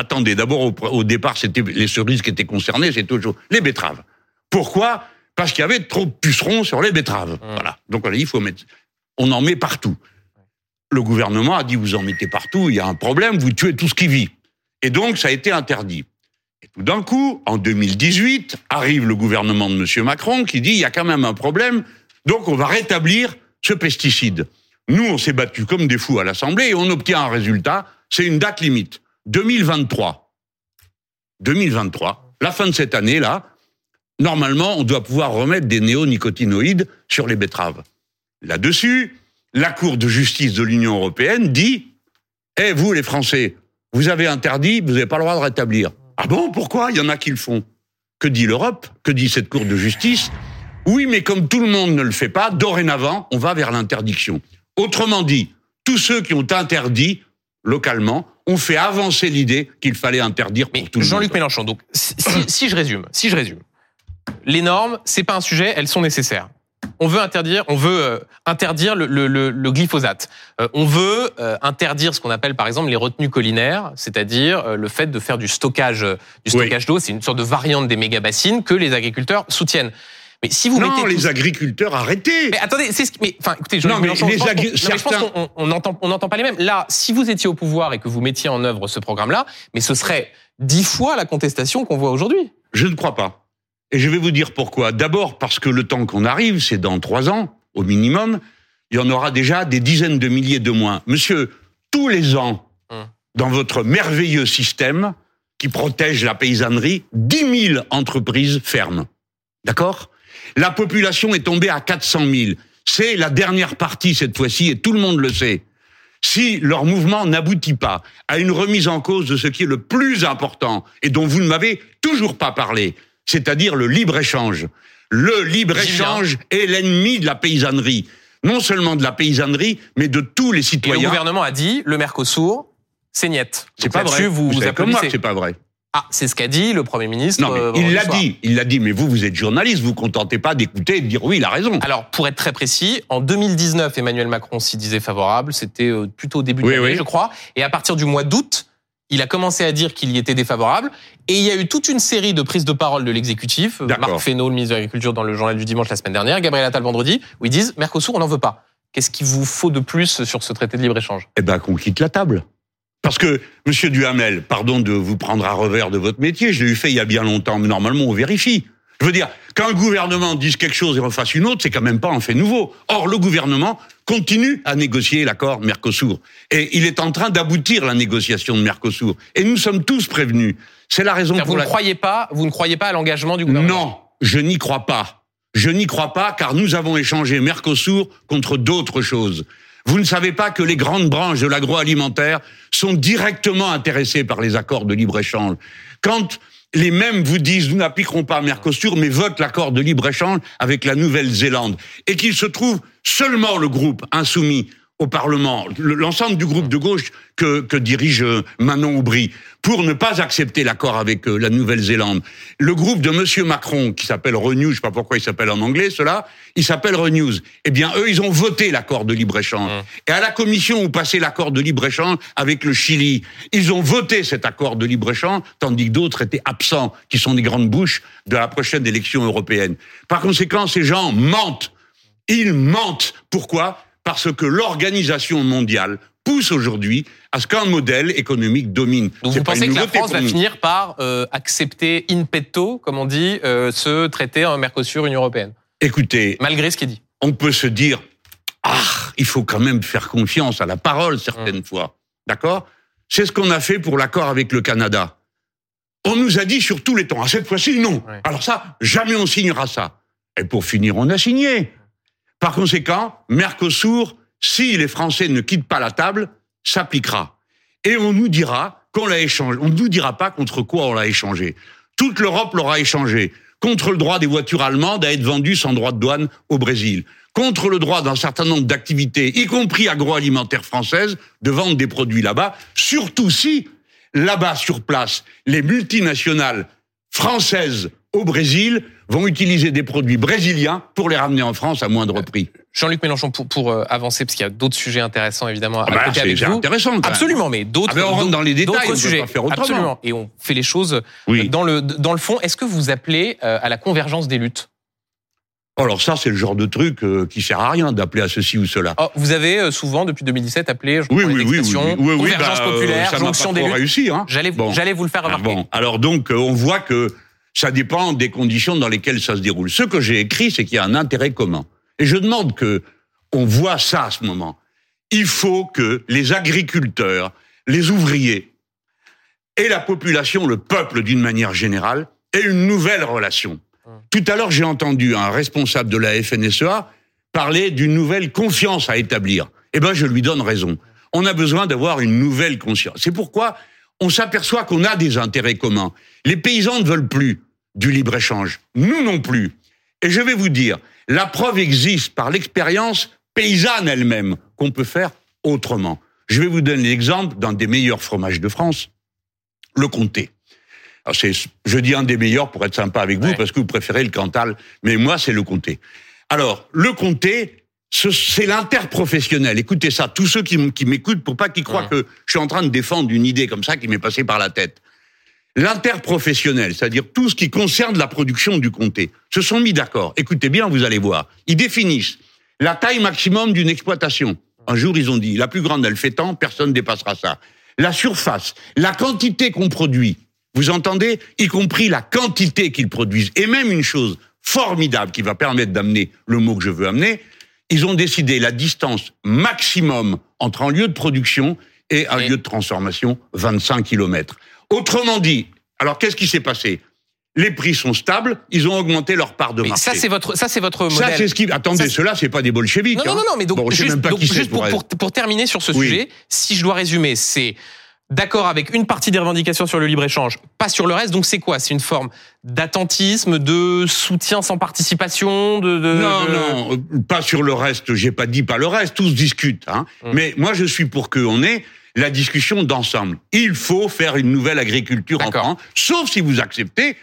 Attendez, d'abord au, au départ c'était les cerises qui étaient concernées, c'est toujours les betteraves. Pourquoi? Parce qu'il y avait trop de pucerons sur les betteraves. Voilà. Donc on a dit il faut mettre, on en met partout. Le gouvernement a dit vous en mettez partout, il y a un problème, vous tuez tout ce qui vit. Et donc ça a été interdit. Et tout d'un coup, en 2018, arrive le gouvernement de M. Macron qui dit il y a quand même un problème, donc on va rétablir ce pesticide. Nous, on s'est battus comme des fous à l'Assemblée et on obtient un résultat, c'est une date limite. 2023. 2023, la fin de cette année-là, normalement, on doit pouvoir remettre des néonicotinoïdes sur les betteraves. Là-dessus, la Cour de justice de l'Union européenne dit Eh, vous, les Français, vous avez interdit, vous n'avez pas le droit de rétablir. Ah bon, pourquoi? Il y en a qui le font. Que dit l'Europe? Que dit cette Cour de justice? Oui, mais comme tout le monde ne le fait pas, dorénavant, on va vers l'interdiction. Autrement dit, tous ceux qui ont interdit localement ont fait avancer l'idée qu'il fallait interdire pour Mais tout. Jean-Luc Mélenchon, donc si, je résume, si je résume, les normes, c'est pas un sujet, elles sont nécessaires. On veut interdire, on veut euh, interdire le, le- le- le glyphosate. Euh, on veut euh, interdire ce qu'on appelle par exemple les retenues collinaires, c'est-à-dire le fait de faire du stockage, du Oui. stockage d'eau. C'est une sorte de variante des méga bassines que les agriculteurs soutiennent. Mais si vous Non, mettez les tout- agriculteurs, arrêtez mais attendez, c'est ce qui. Mais enfin, écoutez, Jean-Luc Non, mais Mélenchon, les je pense agri- qu'on- non, mais je pense certains- qu'on on n'entend on n'entend pas les mêmes. Là, si vous étiez au pouvoir et que vous mettiez en œuvre ce programme-là, mais ce serait dix fois la contestation qu'on voit aujourd'hui. Je ne crois pas. Et je vais vous dire pourquoi. D'abord parce que le temps qu'on arrive, c'est dans trois ans, au minimum, il y en aura déjà des dizaines de milliers de moins. Monsieur, tous les ans, Hum. dans votre merveilleux système qui protège la paysannerie, 10 000 entreprises ferment. D'accord? La population est tombée à 400 000. C'est la dernière partie cette fois-ci et tout le monde le sait. Si leur mouvement n'aboutit pas à une remise en cause de ce qui est le plus important et dont vous ne m'avez toujours pas parlé, c'est-à-dire le libre-échange. Le libre-échange est l'ennemi de la paysannerie. Non seulement de la paysannerie, mais de tous les Et le citoyens. gouvernement a dit le Mercosur, c'est niette. C'est pas vrai. Vous, vous, savez comme moi c'est pas vrai. Ah, c'est ce qu'a dit le Premier ministre. Non, mais euh, il l'a dit, il l'a dit, mais vous, vous êtes journaliste, vous vous contentez pas d'écouter et de dire oui, il a raison. Alors, pour être très précis, en 2019, Emmanuel Macron s'y disait favorable. C'était euh, plutôt au début de l'année, oui. je crois. Et à partir du mois d'août, il a commencé à dire qu'il y était défavorable. Et il y a eu toute une série de prises de parole de l'exécutif. Euh. Marc Fesneau, le ministre de l'Agriculture, dans le journal du dimanche la semaine dernière. Gabriel Attal vendredi, où ils disent Mercosur, on n'en veut pas. Qu'est-ce qu'il vous faut de plus sur ce traité de libre-échange? Eh ben, qu'on quitte la table. Parce que, monsieur Duhamel, pardon de vous prendre à revers de votre métier, je l'ai eu fait il y a bien longtemps, mais normalement, on vérifie. Je veux dire, qu'un gouvernement dise quelque chose et refasse une autre, c'est quand même pas un fait nouveau. Or, le gouvernement continue à négocier l'accord Mercosur. Et il est en train d'aboutir la négociation de Mercosur. Et nous sommes tous prévenus. C'est la raison pour vous ne laquelle... croyez pas, vous ne croyez pas à l'engagement du gouvernement Non, je n'y crois pas. Je n'y crois pas car nous avons échangé Mercosur contre d'autres choses. Vous ne savez pas que les grandes branches de l'agroalimentaire sont directement intéressées par les accords de libre-échange. Quand les mêmes vous disent nous n'appliquerons pas Mercosur mais votent l'accord de libre-échange avec la Nouvelle-Zélande et qu'il se trouve seulement le groupe insoumis au Parlement, l'ensemble du groupe de gauche que, que dirige euh, Manon Aubry, pour ne pas accepter l'accord avec euh, la Nouvelle-Zélande. Le groupe de Monsieur Macron, qui s'appelle Renew, je sais pas pourquoi il s'appelle en anglais, cela, il s'appelle Renews. Eh bien, eux, ils ont voté l'accord de libre-échange. Mmh. Et à la commission où passait l'accord de libre-échange avec le Chili, ils ont voté cet accord de libre-échange, tandis que d'autres étaient absents, qui sont des grandes bouches de la prochaine élection européenne. Par conséquent, ces gens mentent. Ils mentent. Pourquoi? Parce que l'organisation mondiale pousse aujourd'hui à ce qu'un modèle économique domine. Donc vous pensez que la France va finir par euh, accepter in petto, comme on dit, euh, ce traité en Mercosur-Union européenne? Écoutez, malgré ce qui est dit, on peut se dire ah, il faut quand même faire confiance à la parole certaines mmh. fois, d'accord? C'est ce qu'on a fait pour l'accord avec le Canada. On nous a dit sur tous les temps, à cette fois-ci non. Alors ça, jamais on signera ça. Et pour finir, on a signé. Par conséquent, Mercosur, si les Français ne quittent pas la table, s'appliquera. Et on nous dira qu'on l'a échangé. On ne nous dira pas contre quoi on l'a échangé. Toute l'Europe l'aura échangé. Contre le droit des voitures allemandes à être vendues sans droit de douane au Brésil. Contre le droit d'un certain nombre d'activités, y compris agroalimentaires françaises, de vendre des produits là-bas. Surtout si, là-bas, sur place, les multinationales françaises au Brésil vont utiliser des produits brésiliens pour les ramener en France à moindre prix. Jean-Luc Mélenchon, pour, pour euh, avancer, parce qu'il y a d'autres sujets intéressants évidemment à ah bah avec vous. intéressant. Absolument, mais d'autres. Ah on rentre dans les détails, on sujets. Pas faire autrement. Absolument, et on fait les choses oui. dans le dans le fond. Est-ce que vous appelez euh, à la convergence des luttes? Alors ça, c'est le genre de truc euh, qui sert à rien d'appeler à ceci ou cela. Oh, vous avez souvent, depuis 2017, appelé, je oui, oui, oui, oui, oui, convergence bah, populaire, jonction des luttes. réussi. Hein. J'allais bon. vous le faire remarquer. Ah bon. Alors donc, on voit que ça dépend des conditions dans lesquelles ça se déroule. Ce que j'ai écrit, c'est qu'il y a un intérêt commun. Et je demande que on voit ça à ce moment. Il faut que les agriculteurs, les ouvriers et la population, le peuple d'une manière générale, aient une nouvelle relation. Tout à l'heure, j'ai entendu un responsable de la FNSEA parler d'une nouvelle confiance à établir. Eh ben, je lui donne raison. On a besoin d'avoir une nouvelle conscience. C'est pourquoi on s'aperçoit qu'on a des intérêts communs. Les paysans ne veulent plus du libre-échange. Nous non plus. Et je vais vous dire, la preuve existe par l'expérience paysanne elle-même qu'on peut faire autrement. Je vais vous donner l'exemple d'un des meilleurs fromages de France, le comté. Alors c'est, je dis un des meilleurs pour être sympa avec vous parce que vous préférez le Cantal, mais moi c'est le comté. Alors le comté, c'est l'interprofessionnel. Écoutez ça, tous ceux qui, m'écoutent, pour pas qu'ils croient que je suis en train de défendre une idée comme ça qui m'est passée par la tête. L'interprofessionnel, c'est-à-dire tout ce qui concerne la production du comté, se sont mis d'accord. Écoutez bien, vous allez voir. Ils définissent la taille maximum d'une exploitation. Un jour, ils ont dit, la plus grande, elle fait tant, personne ne dépassera ça. La surface, la quantité qu'on produit, vous entendez? Y compris la quantité qu'ils produisent. Et même une chose formidable qui va permettre d'amener le mot que je veux amener, ils ont décidé la distance maximum entre un lieu de production et un lieu de transformation, 25 km. Autrement dit, alors qu'est-ce qui s'est passé? Les prix sont stables, ils ont augmenté leur part de marché. Ça c'est votre ça c'est votre modèle. Ça c'est ce qui attendez cela c'est pas des bolcheviks. Non, non non non mais donc juste, pour, pour, terminer sur ce sujet, si je dois résumer, c'est d'accord avec une partie des revendications sur le libre-échange, pas sur le reste. Donc c'est quoi? C'est une forme d'attentisme, de soutien sans participation de, de Non, non, euh, pas sur le reste. J'ai pas dit pas le reste. Tous discutent. Hein. Hum. Mais moi, je suis pour qu'on ait la discussion d'ensemble. Il faut faire une nouvelle agriculture en France, sauf si vous acceptez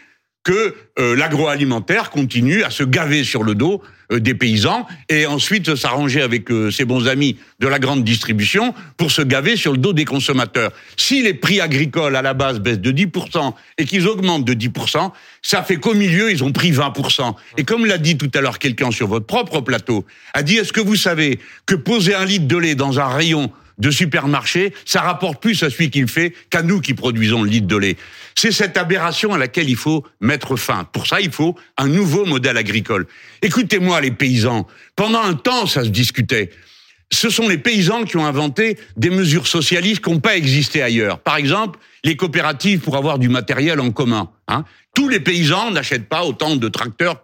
que euh, l'agroalimentaire continue à se gaver sur le dos euh, des paysans et ensuite s'arranger avec euh, ses bons amis de la grande distribution pour se gaver sur le dos des consommateurs. Si les prix agricoles à la base baissent de 10% et qu'ils augmentent de 10%, ça fait qu'au milieu, ils ont pris 20%. Et comme l'a dit tout à l'heure quelqu'un sur votre propre plateau, a dit, est-ce que vous savez que poser un litre de lait dans un rayon de supermarché, ça rapporte plus à celui qui le fait qu'à nous qui produisons le litre de lait. C'est cette aberration à laquelle il faut mettre fin. Pour ça, il faut un nouveau modèle agricole. Écoutez-moi, les paysans. Pendant un temps, ça se discutait. Ce sont les paysans qui ont inventé des mesures socialistes qui n'ont pas existé ailleurs. Par exemple, les coopératives pour avoir du matériel en commun. Hein. Tous les paysans n'achètent pas autant de tracteurs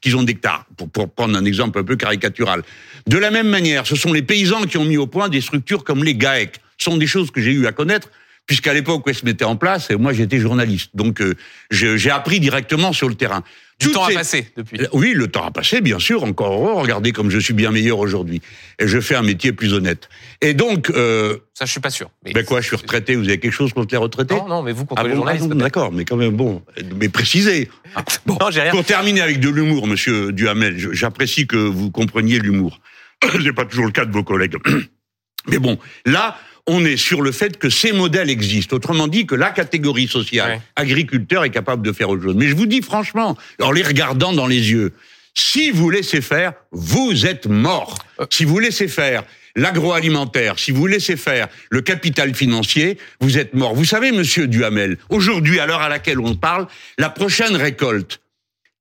qu'ils ont d'hectares, pour, pour prendre un exemple un peu caricatural. De la même manière, ce sont les paysans qui ont mis au point des structures comme les GAEC. Ce sont des choses que j'ai eu à connaître puisqu'à l'époque où elle se mettait en place, moi j'étais journaliste, donc euh, j'ai appris directement sur le terrain. Du temps a passé depuis. Oui, le temps a passé, bien sûr, encore heureux. Regardez comme je suis bien meilleur aujourd'hui. Et je fais un métier plus honnête. Et donc... Euh, Ça, je suis pas sûr. Mais ben quoi, je suis retraité, vous avez quelque chose contre les retraités Non, non, mais vous contre ah les journalistes. D'accord, mais quand même, bon, mais précisez. Bon, non, rien. Pour terminer avec de l'humour, monsieur Duhamel, j'apprécie que vous compreniez l'humour. C'est pas toujours le cas de vos collègues. Mais bon, là, on est sur le fait que ces modèles existent. Autrement dit, que la catégorie sociale agriculteur est capable de faire autre chose. Mais je vous dis franchement, en les regardant dans les yeux, si vous laissez faire, vous êtes mort. Euh. Si vous laissez faire l'agroalimentaire, si vous laissez faire le capital financier, vous êtes mort. Vous savez, monsieur Duhamel, aujourd'hui, à l'heure à laquelle on parle, la prochaine récolte,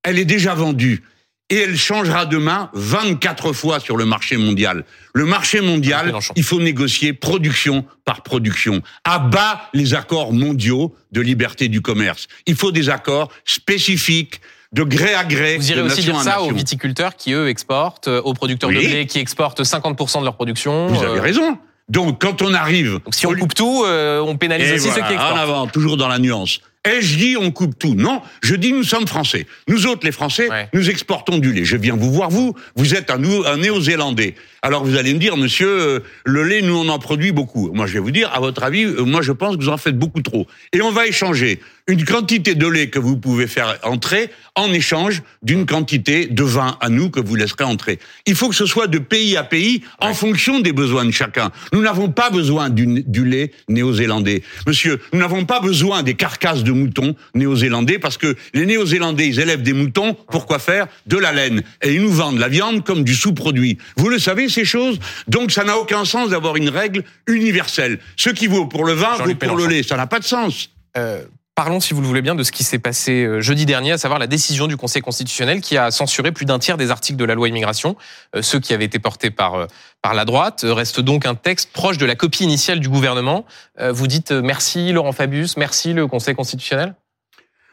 elle est déjà vendue et elle changera demain 24 fois sur le marché mondial. Le marché mondial, il faut négocier production par production. À bas les accords mondiaux de liberté du commerce. Il faut des accords spécifiques de gré à gré. Vous irez aussi dire ça aux viticulteurs qui, eux, exportent, euh, aux producteurs de blé qui exportent 50% de leur production. Vous avez euh, raison. Donc, quand on arrive... si on coupe tout, euh, on pénalise aussi ceux qui exportent. En avant, toujours dans la nuance. Et je dis on coupe tout? Non, je dis nous sommes français. Nous autres, les Français, nous exportons du lait. Je viens vous voir, vous, vous êtes un, un néo-zélandais. Alors vous allez me dire, monsieur, euh, le lait, nous, on en produit beaucoup. Moi, je vais vous dire, à votre avis, euh, moi, je pense que vous en faites beaucoup trop. Et on va échanger une quantité de lait que vous pouvez faire entrer en échange d'une quantité de vin à nous que vous laisserez entrer. Il faut que ce soit de pays à pays en fonction des besoins de chacun. Nous n'avons pas besoin du, du lait néo-zélandais. Monsieur, nous n'avons pas besoin des carcasses de moutons néo-zélandais parce que les néo-zélandais, ils élèvent des moutons pour quoi faire? De la laine. Et ils nous vendent la viande comme du sous-produit. Vous le savez, ces choses Donc ça n'a aucun sens d'avoir une règle universelle. Ce qui vaut pour le vin vaut pour le lait. Ça n'a pas de sens. Euh, Parlons, si vous le voulez bien, de ce qui s'est passé euh, jeudi dernier, à savoir la décision du Conseil constitutionnel qui a censuré plus d'un tiers des articles de la loi immigration, euh, ceux qui avaient été portés par, par la droite. Reste donc un texte proche de la copie initiale du gouvernement. Vous dites merci Laurent Fabius, merci le Conseil constitutionnel?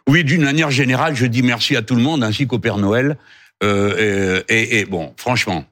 Oui, d'une manière générale, je dis merci à tout le monde, ainsi qu'au Père Noël. et, et bon, franchement,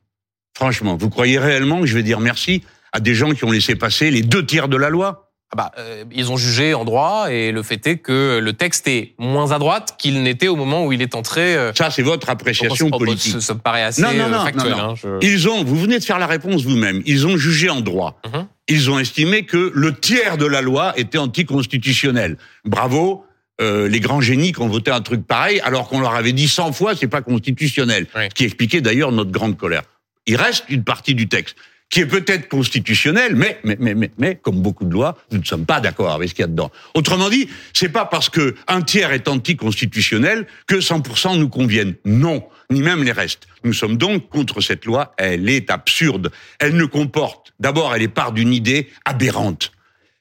Franchement, vous croyez réellement que je vais dire merci à des gens qui ont laissé passer les deux tiers de la loi ah bah, euh, ils ont jugé en droit et le fait est que le texte est moins à droite qu'il n'était au moment où il est entré. Euh, ça, c'est votre appréciation politique. Ça, me paraît assez non, non, non, factuel. Hein, ils ont, vous venez de faire la réponse vous-même. Ils ont jugé en droit. Mhm. Ils ont estimé que le tiers de la loi était anticonstitutionnel. Bravo. Euh, les grands génies qui ont voté un truc pareil, alors qu'on leur avait dit 100 fois c'est pas constitutionnel, ce qui expliquait d'ailleurs notre grande colère il reste une partie du texte qui est peut-être constitutionnel, mais, mais, mais, mais, mais, comme beaucoup de lois, nous ne sommes pas d'accord avec ce qu'il y a dedans. Autrement dit, c'est pas parce que un tiers est anticonstitutionnel que 100% nous conviennent. Non, ni même les restes. Nous sommes donc contre cette loi. Elle est absurde. Elle ne comporte, d'abord, elle est part d'une idée aberrante.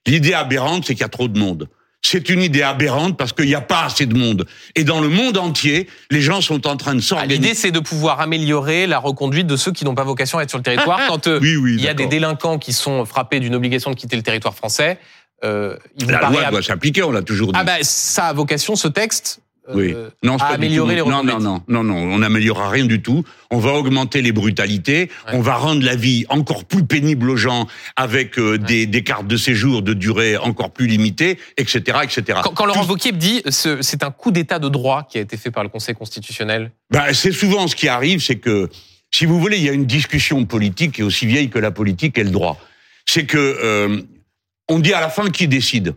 L'idée aberrante, c'est qu'il y a trop de monde c'est une idée aberrante parce qu'il n'y a pas assez de monde. Et dans le monde entier, les gens sont en train de s'organiser. L'idée, c'est de pouvoir améliorer la reconduite de ceux qui n'ont pas vocation à être sur le territoire. Quand euh, il y a des délinquants qui sont frappés d'une obligation de quitter le territoire français, euh, la loi doit s'appliquer, on l'a toujours dit. Ah ben, ça a vocation, ce texte, oui. Euh, non, à améliorer les non, non, non, non, non, on n'améliorera rien du tout. On va augmenter les brutalités, on va rendre la vie encore plus pénible aux gens avec euh, des, des, cartes de séjour de durée encore plus limitée, etc., etc. Quand, Laurent Wauquiez dit c'est un coup d'état de droit qui a été fait par le Conseil constitutionnel. Ben, c'est souvent ce qui arrive, c'est que si vous voulez, il y a une discussion politique qui est aussi vieille que la politique et le droit. C'est que euh, on dit à la fin qui décide.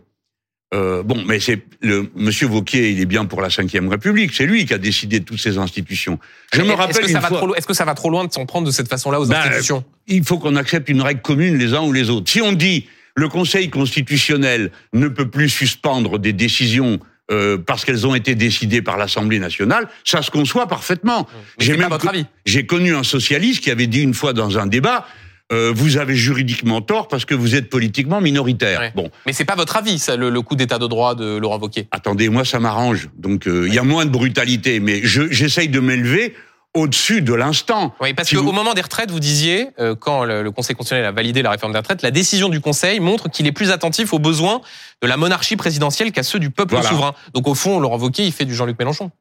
Euh, bon, mais c'est le Monsieur Vauquier, il est bien pour la Ve République. C'est lui qui a décidé de toutes ces institutions. Je me rappelle. Est-ce que, ça va trop, est-ce que ça va trop loin de s'en prendre de cette façon-là aux ben, institutions? Il faut qu'on accepte une règle commune les uns ou les autres. Si on dit le Conseil constitutionnel ne peut plus suspendre des décisions euh, parce qu'elles ont été décidées par l'Assemblée nationale, ça se conçoit parfaitement. J'ai même votre avis. J'ai connu un socialiste qui avait dit une fois dans un débat euh, vous avez juridiquement tort parce que vous êtes politiquement minoritaire. Bon. Mais c'est pas votre avis, ça, le, coup d'état de droit de Laurent Wauquiez. Attendez, moi ça m'arrange. Donc euh, il y a moins de brutalité, mais j'essaye de m'élever au-dessus de l'instant. Oui, parce qu'au moment des retraites, vous disiez, euh, quand le, Conseil constitutionnel a validé la réforme des retraites, la décision du Conseil montre qu'il est plus attentif aux besoins de la monarchie présidentielle qu'à ceux du peuple souverain. Donc au fond, Laurent Wauquiez, il fait du Jean-Luc Mélenchon.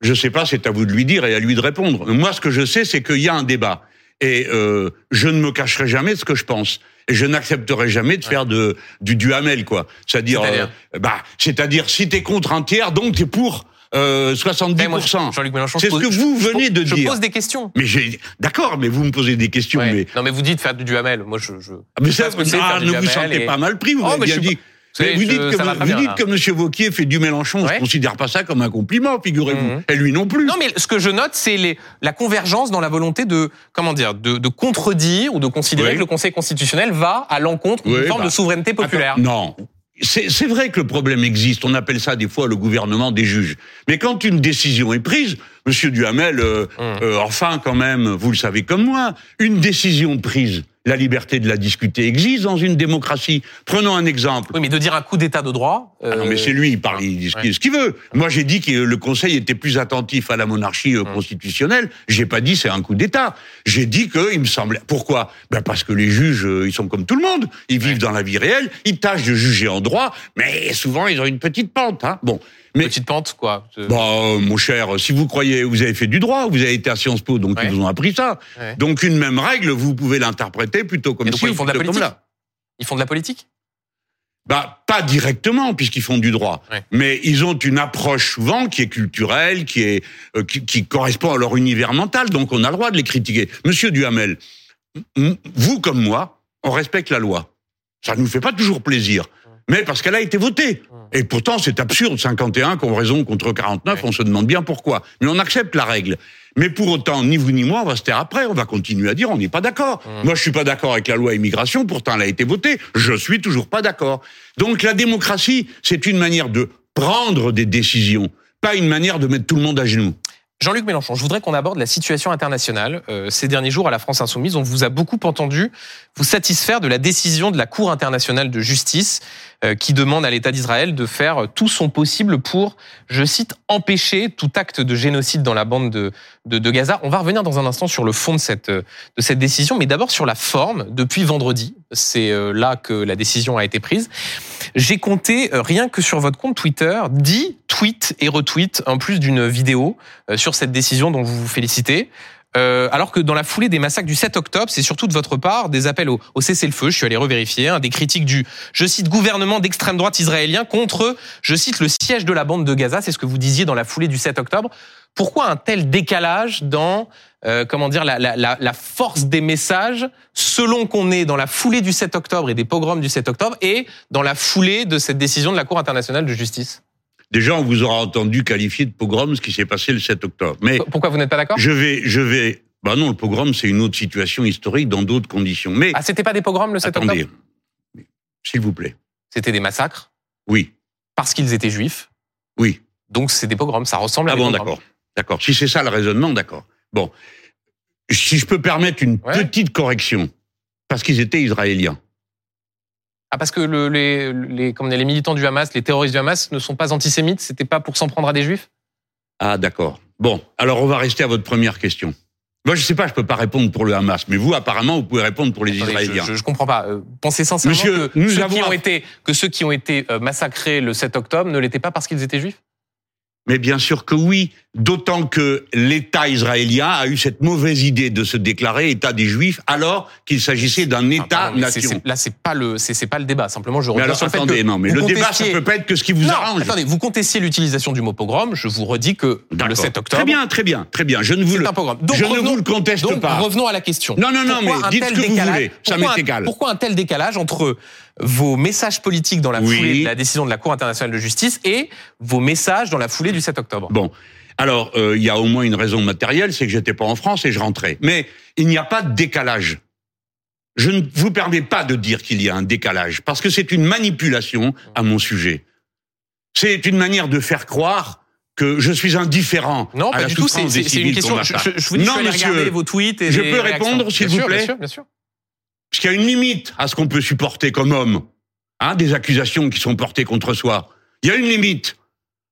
Je sais pas, c'est à vous de lui dire et à lui de répondre. Moi, ce que je sais, c'est qu'il y a un débat. Et euh, je ne me cacherai jamais ce que je pense. Et je n'accepterai jamais de faire de, du duhamel, quoi. C'est-à-dire, euh, bah, c'est-à-dire, si t'es contre un tiers, donc t'es pour euh, 70%. Eh, Jean-Luc Mélenchon, C'est je ce pose- que vous je- venez je- de je dire. pose des questions. Mais j'ai, d'accord, mais vous me posez des questions, Ouais. mais, Non, mais vous dites faire du duhamel. Moi, je. je... Ah, mais je ça, c'est, ah, ne vous sentez et- pas mal pris, vous Oh, m'avez mais bien je suis dit. pas- Vous Mais vous je- dites que, vous bien, dites M. Vauquier fait du Mélenchon, Ouais. je considère pas ça comme un compliment, figurez-vous. Mhm. Et lui non plus. Non, mais ce que je note, c'est la convergence dans la volonté de, comment dire, de, de contredire ou de considérer Oui. que le Conseil constitutionnel va à l'encontre d'une Oui, forme bah, de souveraineté populaire. Attends, non. C'est vrai que le problème existe. On appelle ça des fois le gouvernement des juges. Mais quand une décision est prise, Monsieur Duhamel, euh, Hum. euh, enfin quand même, vous le savez comme moi, une décision prise, la liberté de la discuter existe dans une démocratie. Prenons un exemple. Oui, mais de dire un coup d'état de droit. Ah non, euh, mais c'est lui, il parle, il dit ce qu'il- ce qu'il veut. Moi, j'ai dit que le Conseil était plus attentif à la monarchie Hum. euh, constitutionnelle. J'ai pas dit c'est un coup d'État. J'ai dit que il me semblait. Pourquoi? Ben parce que les juges, euh, ils sont comme tout le monde. Ils vivent dans la vie réelle. Ils tâchent de juger en droit, mais souvent ils ont une petite pente. Hein. Bon, mais Petite pente, quoi. Bah, euh, mon cher, si vous croyez, vous avez fait du droit, vous avez été à Sciences Po, donc Ouais. ils vous ont appris ça. Ouais. Donc une même règle, vous pouvez l'interpréter plutôt comme ci ils font de la politique là. Ils font de la politique? Bah, pas directement, puisqu'ils font du droit. Ouais. Mais ils ont une approche souvent qui est culturelle, qui est euh, qui, qui correspond à leur univers mental. Donc, on a le droit de les critiquer. Monsieur Duhamel, vous comme moi, on respecte la loi. Ça nous fait pas toujours plaisir. Mais parce qu'elle a été votée. Et pourtant, c'est absurde. 51 qu'on raison contre 49, Ouais. on se demande bien pourquoi. Mais on accepte la règle. Mais pour autant, ni vous ni moi, on va se taire après. On va continuer à dire on n'est pas d'accord. Moi, je suis pas d'accord avec la loi immigration. Pourtant, elle a été votée. Je suis toujours pas d'accord. Donc, la démocratie, c'est une manière de prendre des décisions, pas une manière de mettre tout le monde à genoux. Jean-Luc Mélenchon, je voudrais qu'on aborde la situation internationale. Euh, ces derniers jours, à la France Insoumise, on vous a beaucoup entendu vous satisfaire de la décision de la Cour internationale de justice qui demande à l'État d'Israël de faire tout son possible pour, je cite, empêcher tout acte de génocide dans la bande de, de, de Gaza. On va revenir dans un instant sur le fond de cette, euh, de cette décision, mais d'abord sur la forme. Depuis vendredi, c'est euh, là que la décision a été prise. J'ai compté, euh, rien que sur votre compte Twitter, 10 tweets et retweets, en plus d'une vidéo euh, sur cette décision dont vous vous félicitez. Euh, alors que dans la foulée des massacres du 7 octobre, c'est surtout de votre part des appels au, au cessez-le-feu, je suis allé revérifier, hein, des critiques du, je cite, gouvernement d'extrême droite israélien contre, je cite, le siège de la bande de Gaza, c'est ce que vous disiez dans la foulée du 7 octobre. Pourquoi un tel décalage dans, euh, comment dire, la, la, la, force des messages selon qu'on est dans la foulée du 7 octobre et des pogroms du 7 octobre et dans la foulée de cette décision de la Cour internationale de justice? Déjà, on vous aura entendu qualifier de pogrom ce qui s'est passé le 7 octobre. Mais Pourquoi vous n'êtes pas d'accord? je vais, je vais. Bah non, le pogrom, c'est une autre situation historique dans d'autres conditions. Mais Ah, c'était pas des pogroms le 7 attendez, octobre s'il vous plaît. C'était des massacres? Oui, parce qu'ils étaient juifs? oui. Donc c'est des pogroms, ça ressemble à Ah des bon, d'accord. D'accord. Si c'est ça le raisonnement, d'accord. Bon. Si je peux permettre une Ouais. petite correction, parce qu'ils étaient israéliens. Ah parce que le- les, militants du Hamas, les terroristes du Hamas ne sont pas antisémites, c'était pas pour s'en prendre à des juifs? Ah, d'accord. Bon, alors on va rester à votre première question. Moi, je sais pas, je peux pas répondre pour le Hamas, mais vous, apparemment, vous pouvez répondre pour les Attendez, Israéliens. je, je, je comprends pas. Euh, pensez sincèrement Monsieur, que, nous ceux avons qui ont été, que ceux qui ont été euh, massacrés le 7 octobre ne l'étaient pas parce qu'ils étaient juifs? Mais bien sûr que oui, d'autant que l'État israélien a eu cette mauvaise idée de se déclarer État des Juifs, alors qu'il s'agissait d'un Ah, État-nation. Là, c'est pas le, c'est pas le débat. Simplement, je reviens alors, sur le fait attendez, que non, mais le débat, ça peut pas être que ce qui vous non, arrange. attendez, vous contestiez l'utilisation du mot pogrom. Je vous redis que le D'accord. 7 octobre, Très bien, très bien, très bien. Je ne vous le, un pogrom. Donc, je ne vous le conteste donc, pas. revenons à la question. Non, non, non, Pourquoi mais dites ce que vous voulez, ça m'est égal. Pourquoi un tel décalage entre vos messages politiques dans la Oui. foulée de la décision de la Cour internationale de justice et vos messages dans la foulée du 7 octobre Bon. Alors, euh, il y a au moins une raison matérielle, c'est que j'étais pas en France et je rentrais. Mais il n'y a pas de décalage. Je ne vous permets pas de dire qu'il y a un décalage, parce que c'est une manipulation à mon sujet. C'est une manière de faire croire que je suis indifférent Non, à pas la du tout. C'est une question. Je, massacre. je, je vous dis, non, je monsieur, vos tweets et je peux répondre, s'il vous plaît Bien sûr, bien sûr. Parce qu'il y a une limite à ce qu'on peut supporter comme homme, hein, des accusations qui sont portées contre soi. Il y a une limite.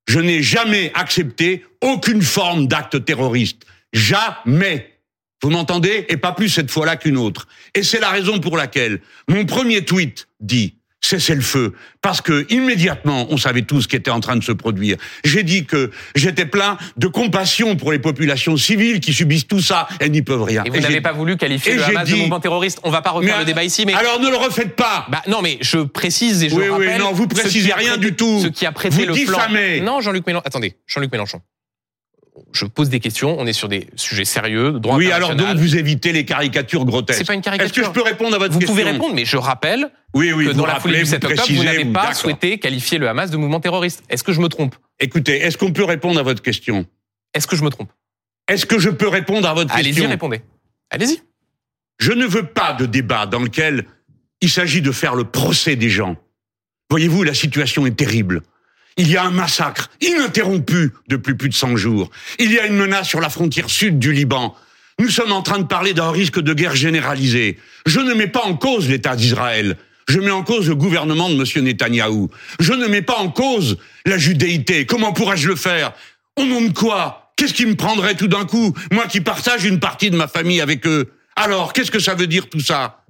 Je n'ai jamais accepté aucune forme d'acte terroriste. Jamais. Vous m'entendez? Et pas plus cette fois-là qu'une autre. Et c'est la raison pour laquelle mon premier tweet dit cessez le feu parce que immédiatement on savait tout ce qui était en train de se produire. J'ai dit que j'étais plein de compassion pour les populations civiles qui subissent tout ça, elles n'y peuvent rien. Et vous n'avez pas voulu qualifier le Hamas de mouvement terroriste. On va pas refaire le débat ici, mais alors ne le refaites pas. Bah non, mais je précise et je oui, rappelle. Oui, non, vous précisez rien du tout. Ce qui a prêté vous le diffamez. Non, Jean-Luc Mélenchon. Attendez, Jean-Luc Mélenchon je pose des questions. On est sur des sujets sérieux, de droit Oui, alors donc vous évitez les caricatures grotesques. C'est pas une caricature. Est-ce que je peux répondre à votre vous question Vous pouvez répondre, mais je rappelle oui, oui, que vous dans la foulée du 7 octobre, vous n'avez pas souhaité qualifier le Hamas de mouvement terroriste. Est-ce que je me trompe? Écoutez, est-ce qu'on peut répondre à votre question? Est-ce que je me trompe? Est-ce que je peux répondre à votre Allez question? Allez-y, répondez. Allez-y. Je ne veux pas de débat dans lequel il s'agit de faire le procès des gens. Voyez-vous, la situation est terrible. Il y a un massacre ininterrompu depuis plus de 100 jours. Il y a une menace sur la frontière sud du Liban. Nous sommes en train de parler d'un risque de guerre généralisée. Je ne mets pas en cause l'État d'Israël. Je mets en cause le gouvernement de M. Netanyahou. Je ne mets pas en cause la judéité. Comment pourrais-je le faire? Au nom de quoi? Qu'est-ce qui me prendrait tout d'un coup? Moi qui partage une partie de ma famille avec eux. Alors, qu'est-ce que ça veut dire tout ça?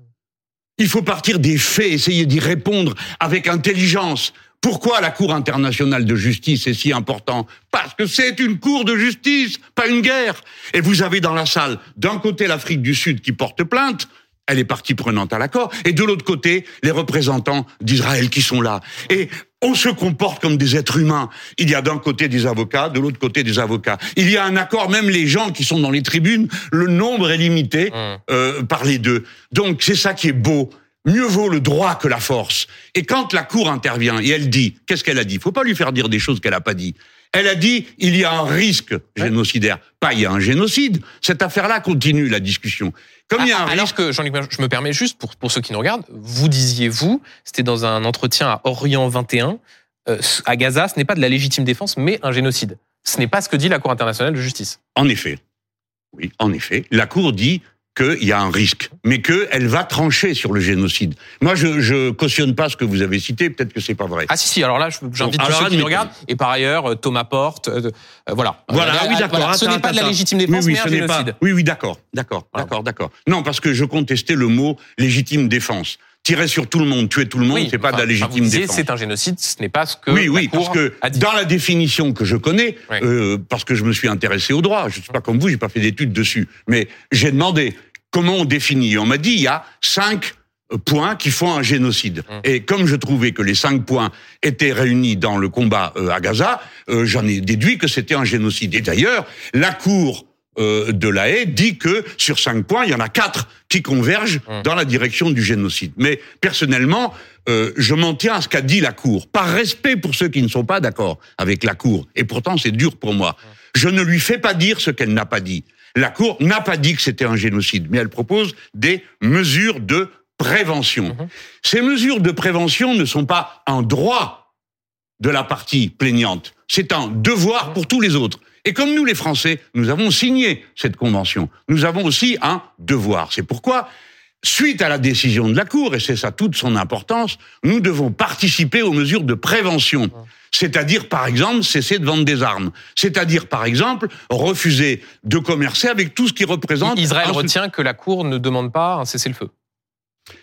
Il faut partir des faits, essayer d'y répondre avec intelligence, pourquoi la Cour internationale de justice est si important Parce que c'est une cour de justice, pas une guerre. Et vous avez dans la salle, d'un côté l'Afrique du Sud qui porte plainte, elle est partie prenante à l'accord, et de l'autre côté, les représentants d'Israël qui sont là. Et on se comporte comme des êtres humains. Il y a d'un côté des avocats, de l'autre côté des avocats. Il y a un accord, même les gens qui sont dans les tribunes, le nombre est limité mmh. euh, par les deux. Donc c'est ça qui est beau mieux vaut le droit que la force. Et quand la Cour intervient et elle dit, qu'est-ce qu'elle a dit? Il faut pas lui faire dire des choses qu'elle n'a pas dit. Elle a dit, il y a un risque génocidaire. Pas, il y a un génocide. Cette affaire-là continue la discussion. Comme il y a un ah, alors que, Jean-Luc, je me permets juste, pour, pour ceux qui nous regardent, vous disiez, vous, c'était dans un entretien à Orient 21, euh, à Gaza, ce n'est pas de la légitime défense, mais un génocide. Ce n'est pas ce que dit la Cour internationale de justice. En effet. Oui, en effet. La Cour dit, qu'il y a un risque, mais qu'elle va trancher sur le génocide. Moi, je, je cautionne pas ce que vous avez cité, peut-être que c'est pas vrai. Ah si, si, alors là, j'invite tous ceux qui nous regardent, et par ailleurs, euh, Thomas Porte, euh, euh, voilà. Voilà, ah oui, d'accord. ce n'est pas de la légitime défense, oui, oui, mais un génocide. Oui, oui, d'accord, d'accord, d'accord, d'accord. Non, parce que je contestais le mot légitime défense tirer sur tout le monde, tuer tout le monde, c'est pas de la légitime défense. C'est un génocide, ce n'est pas ce que oui, oui, parce que dans la définition que je connais, euh, parce que je me suis intéressé au droit, je suis pas comme vous, j'ai pas fait d'études dessus, mais j'ai demandé comment on définit On m'a dit il y a cinq points qui font un génocide. Mmh. Et comme je trouvais que les cinq points étaient réunis dans le combat euh, à Gaza, euh, j'en ai déduit que c'était un génocide. Et d'ailleurs, la Cour euh, de la Haye dit que sur cinq points, il y en a quatre qui convergent mmh. dans la direction du génocide. Mais personnellement, je m'en tiens à ce qu'a dit la Cour, par respect pour ceux qui ne sont pas d'accord avec la Cour. Et pourtant, c'est dur pour moi. Mmh. Je ne lui fais pas dire ce qu'elle n'a pas dit. La Cour n'a pas dit que c'était un génocide, mais elle propose des mesures de prévention. Mhm. Ces mesures de prévention ne sont pas un droit de la partie plaignante, c'est un devoir pour tous les autres. Et comme nous, les Français, nous avons signé cette convention, nous avons aussi un devoir. C'est pourquoi Suite à la décision de la Cour, et c'est ça toute son importance, nous devons participer aux mesures de prévention. C'est-à-dire, par exemple, cesser de vendre des armes. C'est-à-dire, par exemple, refuser de commercer avec tout ce qui représente... Israël retient que la Cour ne demande pas un cessez-le-feu.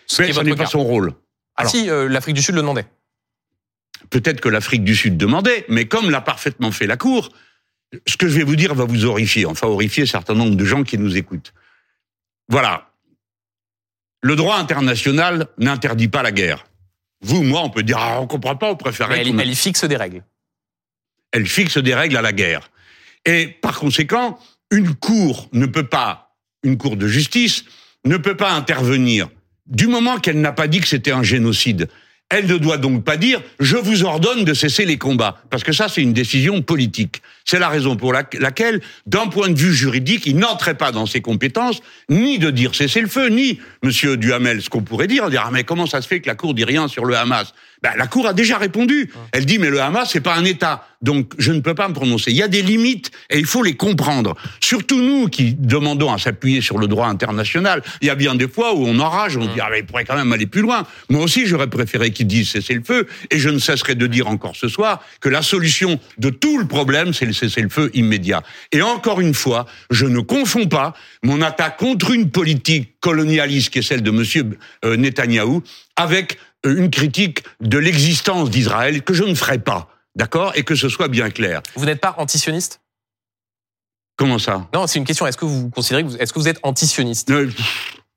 Ce Mais ce n'est pas son rôle. Ah si, euh, l'Afrique du Sud le demandait. Peut-être que l'Afrique du Sud demandait, mais comme l'a parfaitement fait la Cour, ce que je vais vous dire va vous horrifier, enfin horrifier un certain nombre de gens qui nous écoutent. Voilà, le droit international n'interdit pas la guerre. Vous, moi, on peut dire, ah, on comprend pas, on préfère... Elle, elle fixe des règles. Elle fixe des règles à la guerre. Et par conséquent, une cour ne peut pas, une cour de justice, ne peut pas intervenir du moment qu'elle n'a pas dit que c'était un génocide. Elle ne doit donc pas dire je vous ordonne de cesser les combats, parce que ça c'est une décision politique. C'est la raison pour laquelle, d'un point de vue juridique, il n'entrait pas dans ses compétences ni de dire cesser le feu, ni Monsieur Duhamel, ce qu'on pourrait dire, dire ah, mais comment ça se fait que la Cour dit rien sur le Hamas? Ben, la Cour a déjà répondu. Elle dit mais le Hamas c'est pas un État, donc je ne peux pas me prononcer. Il y a des limites et il faut les comprendre. Surtout nous qui demandons à s'appuyer sur le droit international. Il y a bien des fois où on enrage, on dit ah mais il pourrait quand même aller plus loin. Moi aussi j'aurais préféré qu'ils disent cesser le feu et je ne cesserai de dire encore ce soir que la solution de tout le problème c'est le cesser le feu immédiat. Et encore une fois, je ne confonds pas mon attaque contre une politique colonialiste qui est celle de Monsieur euh, Netanyahou avec une critique de l'existence d'Israël que je ne ferai pas, d'accord, et que ce soit bien clair. Vous n'êtes pas antisioniste? Comment ça? Non, c'est une question. Est-ce que vous considérez que vous, est-ce que vous êtes antisioniste? Euh,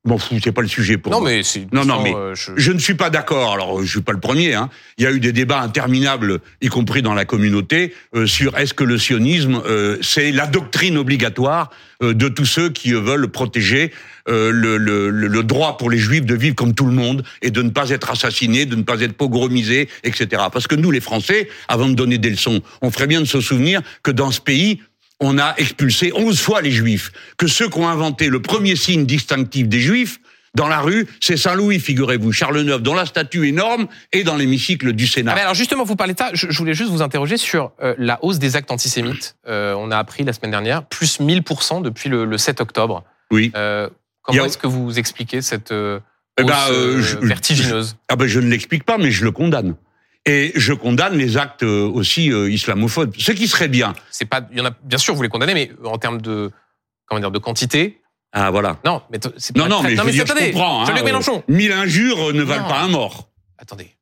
Bon, c'est pas le sujet pour non, moi. mais c'est non, non, mais euh, je... je... ne suis pas d'accord. Alors, je suis pas le premier. Hein. Il y a eu des débats interminables, y compris dans la communauté, euh, sur est-ce que le sionisme, euh, c'est la doctrine obligatoire euh, de tous ceux qui veulent protéger euh, le, le, le, droit pour les juifs de vivre comme tout le monde et de ne pas être assassinés, de ne pas être pogromisés, etc. Parce que nous, les Français, avant de donner des leçons, on ferait bien de se souvenir que dans ce pays, on a expulsé onze fois les juifs, que ceux qui ont inventé le premier signe distinctif des juifs, dans la rue, c'est Saint-Louis, figurez-vous, Charles IX, dont la statue énorme est dans l'hémicycle du Sénat. Ah alors justement, vous parlez de ça, je, je voulais juste vous interroger sur euh, la hausse des actes antisémites. Euh, on a appris la semaine dernière, plus 1000% depuis le, le 7 octobre. Oui. Euh, comment a... est-ce que vous expliquez cette euh, eh ben, je, vertigineuse je, Ah ben je ne l'explique pas, mais je le condamne. Et je condamne les actes aussi euh, islamophobes. Ce qui serait bien. C'est pas, il y en a, bien sûr, vous les condamnez, mais en termes de, comment dire, de quantité. Ah voilà. Non, mais c'est non, non, mais, non, je, mais dire, je comprends. Jean-Luc hein, Mélenchon. Mille injures ne valent Non. pas un mort. Attendez.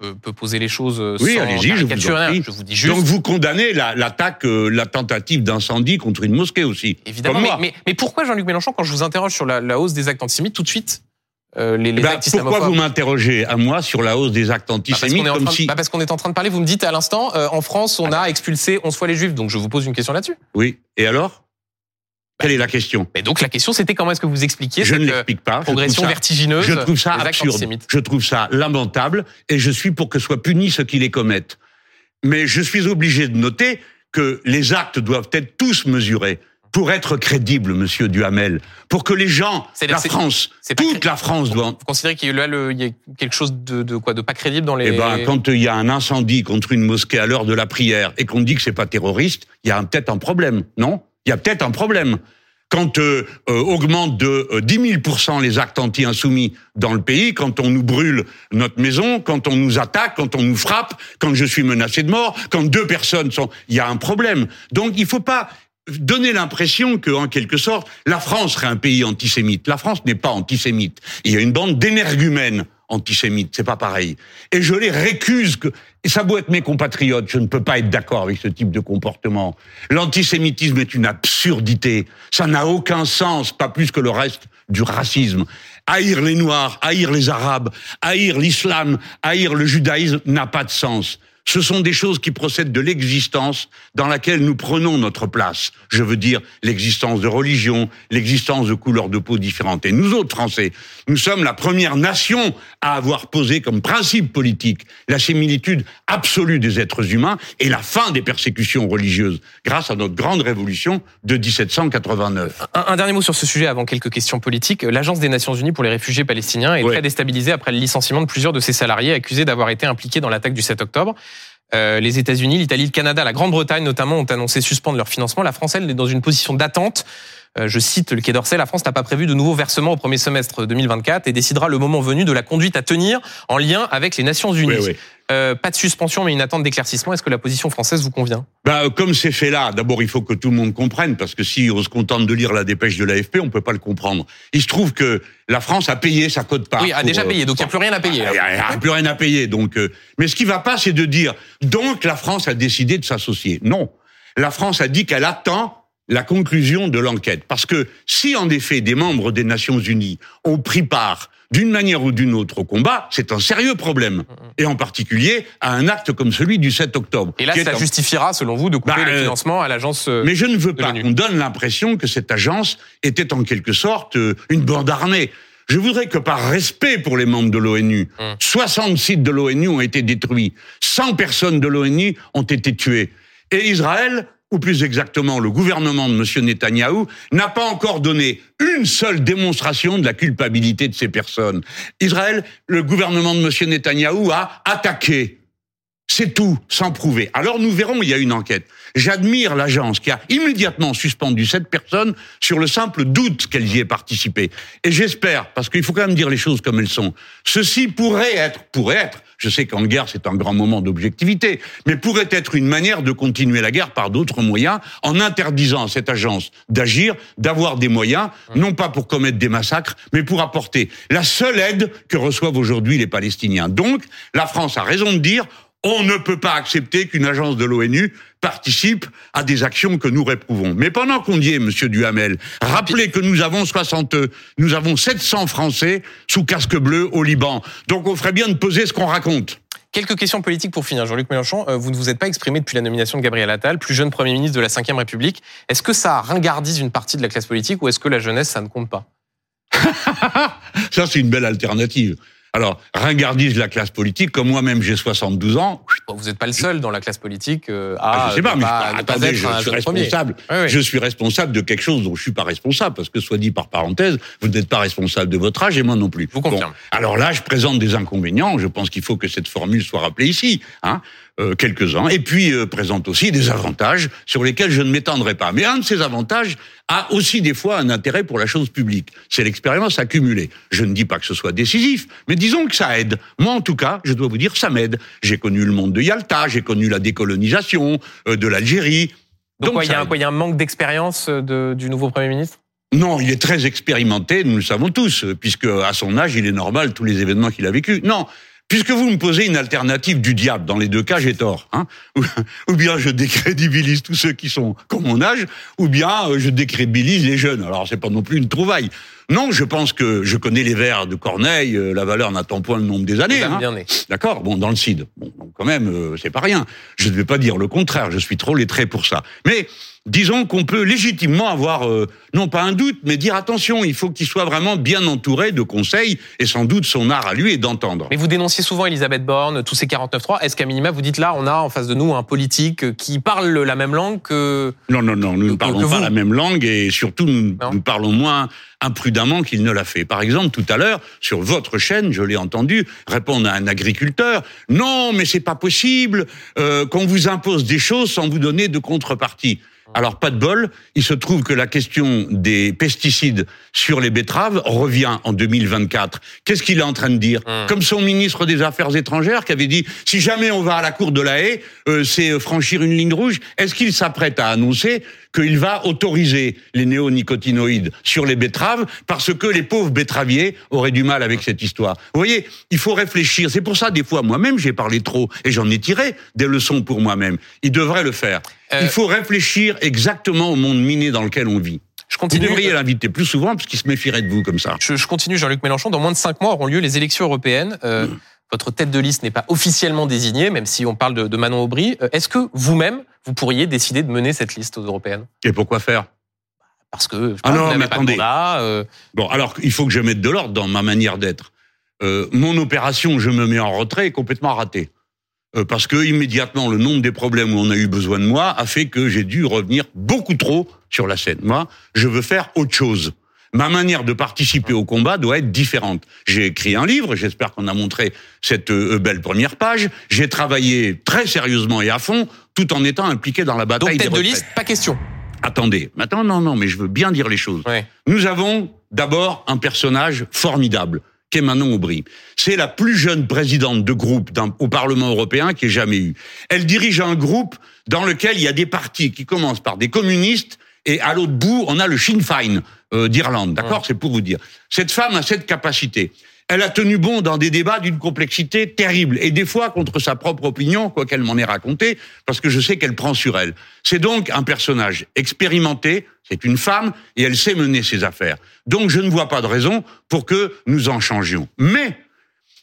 Peut, peut poser les choses euh, Oui, sans allez-y, je vous en caricaturer. prie. Je vous dis juste. Donc vous condamnez la- l'attaque, euh, la tentative d'incendie contre une mosquée aussi. Évidemment, mais, moi. mais, mais pourquoi Jean-Luc Mélenchon, quand je vous interroge sur la, la hausse des actes antisémites, tout de suite, euh, les, les actes pourquoi vous m'interrogez à moi sur la hausse des actes Bah, parce qu'on antisémites de- si bah, parce qu'on est en train de parler, vous me dites à l'instant, euh, en France, on a expulsé 11 fois les juifs, donc je vous pose une question là-dessus. oui et alors? Quelle est la question? Mais donc la question c'était comment est-ce que vous expliquiez Je ne cette euh, l'explique pas. Je progression ça- vertigineuse Je trouve ça absurde. Je trouve ça lamentable et je suis pour que soient punis ceux qui les commettent. Mais je suis obligé de noter que les actes doivent être tous mesurés pour être crédibles, Monsieur Duhamel, pour que les gens, la France, toute la France doit. Vous considérez qu'il y a là le- il y a quelque chose de, de quoi de pas crédible dans les. Eh ben, quand il y a un incendie contre une mosquée à l'heure de la prière et qu'on dit que c'est pas terroriste, il y a peut-être un problème, non? Il y a peut-être un problème. Quand euh, euh, augmente de euh, 10 000% les actes anti-insoumis dans le pays, quand on nous brûle notre maison, quand on nous attaque, quand on nous frappe, quand je suis menacé de mort, quand deux personnes sont, il y a un problème. Donc il faut pas donner l'impression que, en quelque sorte, la France serait un pays antisémite. La France n'est pas antisémite. Il y a une bande d'énergumènes antisémites, c'est pas pareil. Et je les récuse que, et ça doit être mes compatriotes, je ne peux pas être d'accord avec ce type de comportement. L'antisémitisme est une absurdité. Ça n'a aucun sens, pas plus que le reste du racisme. Haïr les Noirs, haïr les Arabes, haïr l'islam, haïr le judaïsme n'a pas de sens. Ce sont des choses qui procèdent de l'existence dans laquelle nous prenons notre place. Je veux dire l'existence de religions, l'existence de couleurs de peau différentes. Et nous autres Français, nous sommes la première nation à avoir posé comme principe politique la similitude absolue des êtres humains et la fin des persécutions religieuses grâce à notre grande révolution de 1789. Un, un dernier mot sur ce sujet avant quelques questions politiques. L'Agence des Nations Unies pour les réfugiés palestiniens est Ouais. très déstabilisée après le licenciement de plusieurs de ses salariés accusés d'avoir été impliqués dans l'attaque du 7 octobre. Euh, les États-Unis, l'Italie, le Canada, la Grande-Bretagne notamment ont annoncé suspendre leur financement. La France, elle, est dans une position d'attente. Euh, je cite le Quai d'Orsay, la France n'a pas prévu de nouveaux versements au premier semestre 2024 et décidera le moment venu de la conduite à tenir en lien avec les Nations Unies. Oui, oui. Euh, pas de suspension, mais une attente d'éclaircissement. Est-ce que la position française vous convient? Ben, comme c'est fait là, d'abord il faut que tout le monde comprenne, parce que si on se contente de lire la dépêche de l'AFP, on peut pas le comprendre. Il se trouve que la France a payé sa cote part. Oui, a pour, déjà euh, payé, donc il n'y a plus rien à payer. Il n'y a, plus rien à payer. Donc, euh, mais ce qui va pas, c'est de dire donc la France a décidé de s'associer. Non, la France a dit qu'elle attend la conclusion de l'enquête, parce que si en effet des membres des Nations Unies ont pris part d'une manière ou d'une autre au combat, c'est un sérieux problème, et en particulier à un acte comme celui du 7 octobre. Et là, ça un- justifiera, selon vous, de couper Bah, le euh, financement à l'agence. euh, mais je ne veux pas qu'on donne l'impression que cette agence était en quelque sorte euh, une bande armée. Je voudrais que par respect pour les membres de l'ONU, Hum. 60 sites de l'ONU ont été détruits, 100 personnes de l'ONU ont été tuées. Et Israël, ou plus exactement le gouvernement de M. Netanyahou, n'a pas encore donné une seule démonstration de la culpabilité de ces personnes. Israël, le gouvernement de M. Netanyahou a attaqué C'est tout, sans prouver. Alors nous verrons, il y a une enquête. J'admire l'agence qui a immédiatement suspendu cette personne sur le simple doute qu'elle y ait participé. Et j'espère, parce qu'il faut quand même dire les choses comme elles sont, ceci pourrait être, pourrait être, je sais qu'en guerre c'est un grand moment d'objectivité, mais pourrait être une manière de continuer la guerre par d'autres moyens, en interdisant à cette agence d'agir, d'avoir des moyens, non pas pour commettre des massacres, mais pour apporter la seule aide que reçoivent aujourd'hui les Palestiniens. Donc, la France a raison de dire, on ne peut pas accepter qu'une agence de l'ONU participe à des actions que nous réprouvons. Mais pendant qu'on y est, Monsieur Duhamel, rappelez que nous avons 60, nous avons 700 Français sous casque bleu au Liban. Donc on ferait bien de peser ce qu'on raconte. Quelques questions politiques pour finir. Jean-Luc Mélenchon, euh, vous ne vous êtes pas exprimé depuis la nomination de Gabriel Attal, plus jeune Premier ministre de la Ve République. Est-ce que ça ringardise une partie de la classe politique ou est-ce que la jeunesse, ça ne compte pas? Ça, c'est une belle alternative. Alors, ringardise la classe politique, comme moi-même j'ai 72 ans. vous n'êtes pas le seul dans la classe politique euh, à. Ah, je sais pas, mais attendez, je suis responsable. Je suis responsable de quelque chose dont je suis pas responsable, parce que soit dit par parenthèse, vous n'êtes pas responsable de votre âge et moi non plus. Vous confirme. alors là, je présente des inconvénients. Je pense qu'il faut que cette formule soit rappelée ici. Hein. Euh, quelques-uns, et puis euh, présente aussi des avantages sur lesquels je ne m'étendrai pas. Mais un de ces avantages a aussi des fois un intérêt pour la chose publique. C'est l'expérience accumulée. Je ne dis pas que ce soit décisif, mais disons que ça aide. Moi, en tout cas, je dois vous dire, ça m'aide. J'ai connu le monde de Yalta, j'ai connu la décolonisation euh, de l'Algérie. Donc, il y, a, y a un manque d'expérience du nouveau Premier ministre? Non, il est très expérimenté, nous le savons tous, puisque à son âge, il est normal tous les événements qu'il a vécus. Non, Puisque vous me posez une alternative du diable, dans les deux cas, j'ai tort. Hein ou, bien je décrédibilise tous ceux qui sont comme mon âge, ou bien euh, je décrédibilise les jeunes. Alors c'est pas non plus une trouvaille. Non, je pense que je connais les vers de Corneille. Euh, la valeur n'attend point le nombre des années. Hein. D'accord? Bon, dans le CID. Bon, quand même, euh, c'est pas rien. Je ne vais pas dire le contraire. Je suis trop lettré pour ça. Mais disons qu'on peut légitimement avoir, euh, non pas un doute, mais dire attention, il faut qu'il soit vraiment bien entouré de conseils, et sans doute son art à lui est d'entendre. Mais vous dénonciez souvent Elisabeth Borne, tous ces 49-3. Est-ce qu'à minima, vous dites là, on a en face de nous un politique qui parle la même langue que... Non, non, non, nous ne parlons pas la même langue, et surtout, nous, nous parlons moins imprudemment qu'il ne l'a fait. Par exemple, tout à l'heure, sur votre chaîne, je l'ai entendu répondre à un agriculteur, non, mais c'est pas possible euh, qu'on vous impose des choses sans vous donner de contrepartie. Alors pas de bol, il se trouve que la question des pesticides sur les betteraves revient en 2024. Qu'est-ce qu'il est en train de dire hum. Comme son ministre des Affaires étrangères qui avait dit si jamais on va à la cour de la haie, euh, c'est franchir une ligne rouge. Est-ce qu'il s'apprête à annoncer qu'il va autoriser les néonicotinoïdes sur les betteraves parce que les pauvres betteraviers auraient du mal avec cette histoire. Vous voyez, il faut réfléchir. C'est pour ça, des fois, moi-même, j'ai parlé trop et j'en ai tiré des leçons pour moi-même. Il devrait le faire. Euh, il faut réfléchir exactement au monde miné dans lequel on vit. Je continue. Vous devriez l'inviter plus souvent parce qu'il se méfierait de vous comme ça. Je, continue, Jean-Luc Mélenchon. Dans moins de cinq mois auront lieu les élections européennes. Euh, mmh. Votre tête de liste n'est pas officiellement désignée, même si on parle de, Manon Aubry. Euh, est-ce que vous-même, vous pourriez décider de mener cette liste aux européennes? Et pourquoi faire? Parce que je ah non, mais attendez. Bon, alors il faut que je mette de l'ordre dans ma manière d'être. mon opération, je me mets en retrait, est complètement ratée. Euh, parce que immédiatement le nombre des problèmes où on a eu besoin de moi a fait que j'ai dû revenir beaucoup trop sur la scène. Moi, je veux faire autre chose. Ma manière de participer au combat doit être différente. J'ai écrit un livre, j'espère qu'on a montré cette euh, belle première page. J'ai travaillé très sérieusement et à fond, tout en étant impliqué dans la bataille Donc, tête de liste, pas question. Attendez, maintenant non, non, mais je veux bien dire les choses. Nous avons d'abord un personnage formidable qu'est Manon Aubry. C'est la plus jeune présidente de groupe au Parlement européen qui ait jamais eu. Elle dirige un groupe dans lequel il y a des partis qui commencent par des communistes et à l'autre bout, on a le Sinn Féin euh, d'Irlande. D'accord C'est pour vous dire. Cette femme a cette capacité elle a tenu bon dans des débats d'une complexité terrible, et des fois contre sa propre opinion, quoi qu'elle m'en ait raconté, parce que je sais qu'elle prend sur elle. C'est donc un personnage expérimenté, c'est une femme, et elle sait mener ses affaires. Donc je ne vois pas de raison pour que nous en changions. Mais,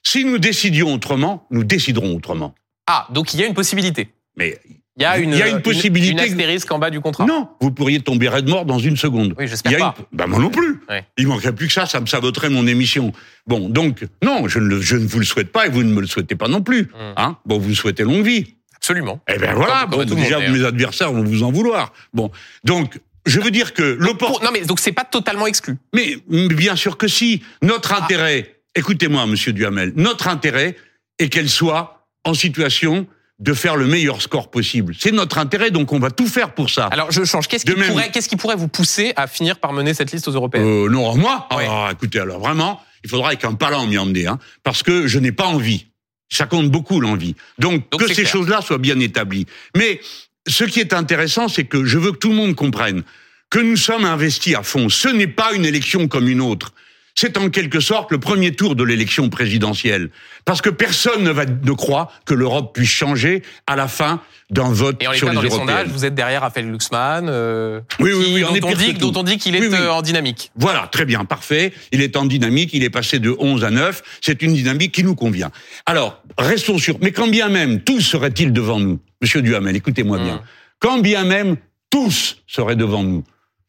si nous décidions autrement, nous déciderons autrement. Ah, donc il y a une possibilité. Mais il y a une, il y a une possibilité. Une, astérisque en bas du contrat. Non, vous pourriez tomber raide mort dans une seconde. Oui, j'espère pas. Ben moi non plus. Il manquerait plus que ça, ça me saboterait mon émission. Bon, donc non, je ne, je ne vous le souhaite pas et vous ne me le souhaitez pas non plus. Hum. Hein bon, vous souhaitez longue vie. Absolument. Eh ben voilà. bon, déjà mes adversaires vont vous en vouloir. Bon, donc je veux dire que l'opportunité. Non mais donc c'est pas totalement exclu. Mais bien sûr que si. Notre ah. intérêt, écoutez-moi, Monsieur Duhamel, notre intérêt est qu'elle soit en situation de faire le meilleur score possible. C'est notre intérêt, donc on va tout faire pour ça. Alors je change. Qu'est-ce qui, pourrait, qu'est-ce qui pourrait vous pousser à finir par mener cette liste aux européennes? Euh, Non, moi? Ah, Écoutez, alors vraiment, il faudra avec un palan m'y emmener, hein, parce que je n'ai pas envie. Ça compte beaucoup l'envie. Donc, que ces choses-là soient bien établies. Mais ce qui est intéressant, c'est que je veux que tout le monde comprenne que nous sommes investis à fond. Ce n'est pas une élection comme une autre c'est en quelque sorte le premier tour de l'élection présidentielle. Parce que personne ne, va, ne croit que l'Europe puisse changer à la fin d'un vote Et sur les dans les sondages, vous êtes derrière Raphaël Glucksmann, euh, oui, oui, oui, dont, on dit, dont, on dit, qu'il est euh, en dynamique. Voilà, très bien, parfait. Il est en dynamique, il est passé de 11 à 9. C'est une dynamique qui nous convient. Alors, restons sûrs. Mais quand bien même tous seraient-ils devant nous, Monsieur Duhamel, écoutez-moi bien, hmm. quand bien même tous seraient devant nous,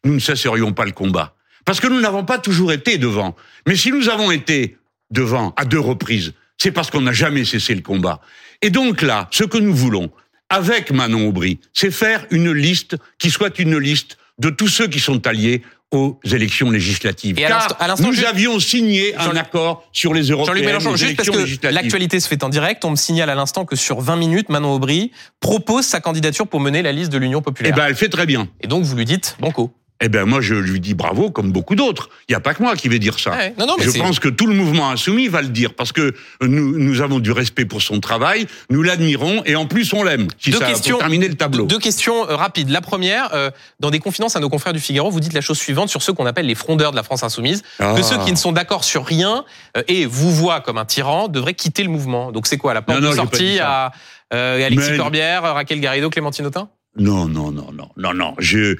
nous ne cesserions pas le combat. Parce que nous n'avons pas toujours été devant. Mais si nous avons été devant à deux reprises, c'est parce qu'on n'a jamais cessé le combat. Et donc là, ce que nous voulons, avec Manon Aubry, c'est faire une liste qui soit une liste de tous ceux qui sont alliés aux élections législatives. Et Car nous avions signé un accord sur les européennes. Jean-Luc Mélenchon, juste parce que l'actualité se fait en direct, on me signale à l'instant que sur 20 minutes, Manon Aubry propose sa candidature pour mener la liste de l'Union populaire. Eh ben, elle fait très bien. Et donc vous lui dites banco. Eh ben moi je lui dis bravo comme beaucoup d'autres. Il n'y a pas que moi qui vais dire ça. Non, non, mais je pense que tout le mouvement insoumis va le dire parce que nous, nous avons du respect pour son travail, nous l'admirons et en plus on l'aime. Si deux ça questions, pour terminer le tableau. Deux questions euh, rapides. La première, euh, dans des confidences à nos confrères du Figaro, vous dites la chose suivante sur ceux qu'on appelle les frondeurs de la France insoumise, que ah. ceux qui ne sont d'accord sur rien euh, et vous voient comme un tyran devraient quitter le mouvement. Donc c'est quoi la porte de sortie à Alexis Corbière, Raquel Garrido, Clémentine Autain? Non, non, non, non, non, non. Je,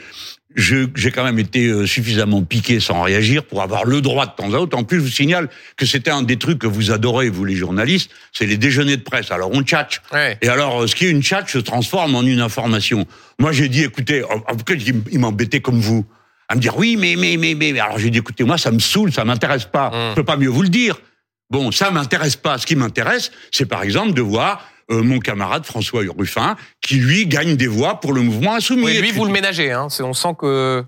j'ai quand même été euh, suffisamment piqué sans réagir pour avoir le droit de temps à autre. En plus, je vous signale que c'était un des trucs que vous adorez, vous les journalistes, c'est les déjeuners de presse. Alors on tchatche. Et alors, euh, ce qui est une chat se transforme en une information. Moi, j'ai dit, écoutez, pourquoi il m'embêtait comme vous à me dire oui, mais mais mais mais. Alors j'ai dit, écoutez, moi, ça me saoule, ça m'intéresse pas. Hum. Je peux pas mieux vous le dire. Bon, ça m'intéresse pas. Ce qui m'intéresse, c'est par exemple de voir euh, mon camarade François Ruffin, qui lui gagne des voix pour le mouvement insoumis. Oui, lui, vous le ménagez. Hein. On sent que.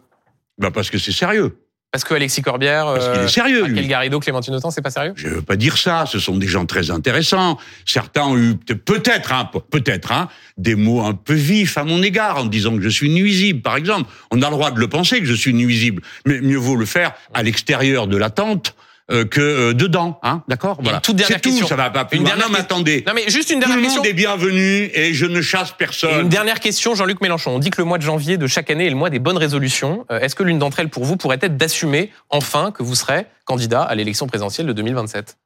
Bah parce que c'est sérieux. Parce que Alexis Corbière, parce qu'il est euh, sérieux. Raquel Garrido, Clémentine Autain, c'est pas sérieux? Je veux pas dire ça. Ce sont des gens très intéressants. Certains ont eu peut-être, hein, peut-être, hein, des mots un peu vifs à mon égard en disant que je suis nuisible, par exemple. On a le droit de le penser que je suis nuisible, mais mieux vaut le faire à l'extérieur de la tente que euh, dedans, hein, d'accord? Voilà. Toute dernière tout, ça va pas plus une Dernière non, mais attendez. Non mais juste une dernière tout question. Tout le monde est bienvenu et je ne chasse personne. une dernière question, Jean-Luc Mélenchon. On dit que le mois de janvier de chaque année est le mois des bonnes résolutions. Euh, est-ce que l'une d'entre elles, pour vous, pourrait être d'assumer enfin que vous serez candidat à l'élection présidentielle de 2027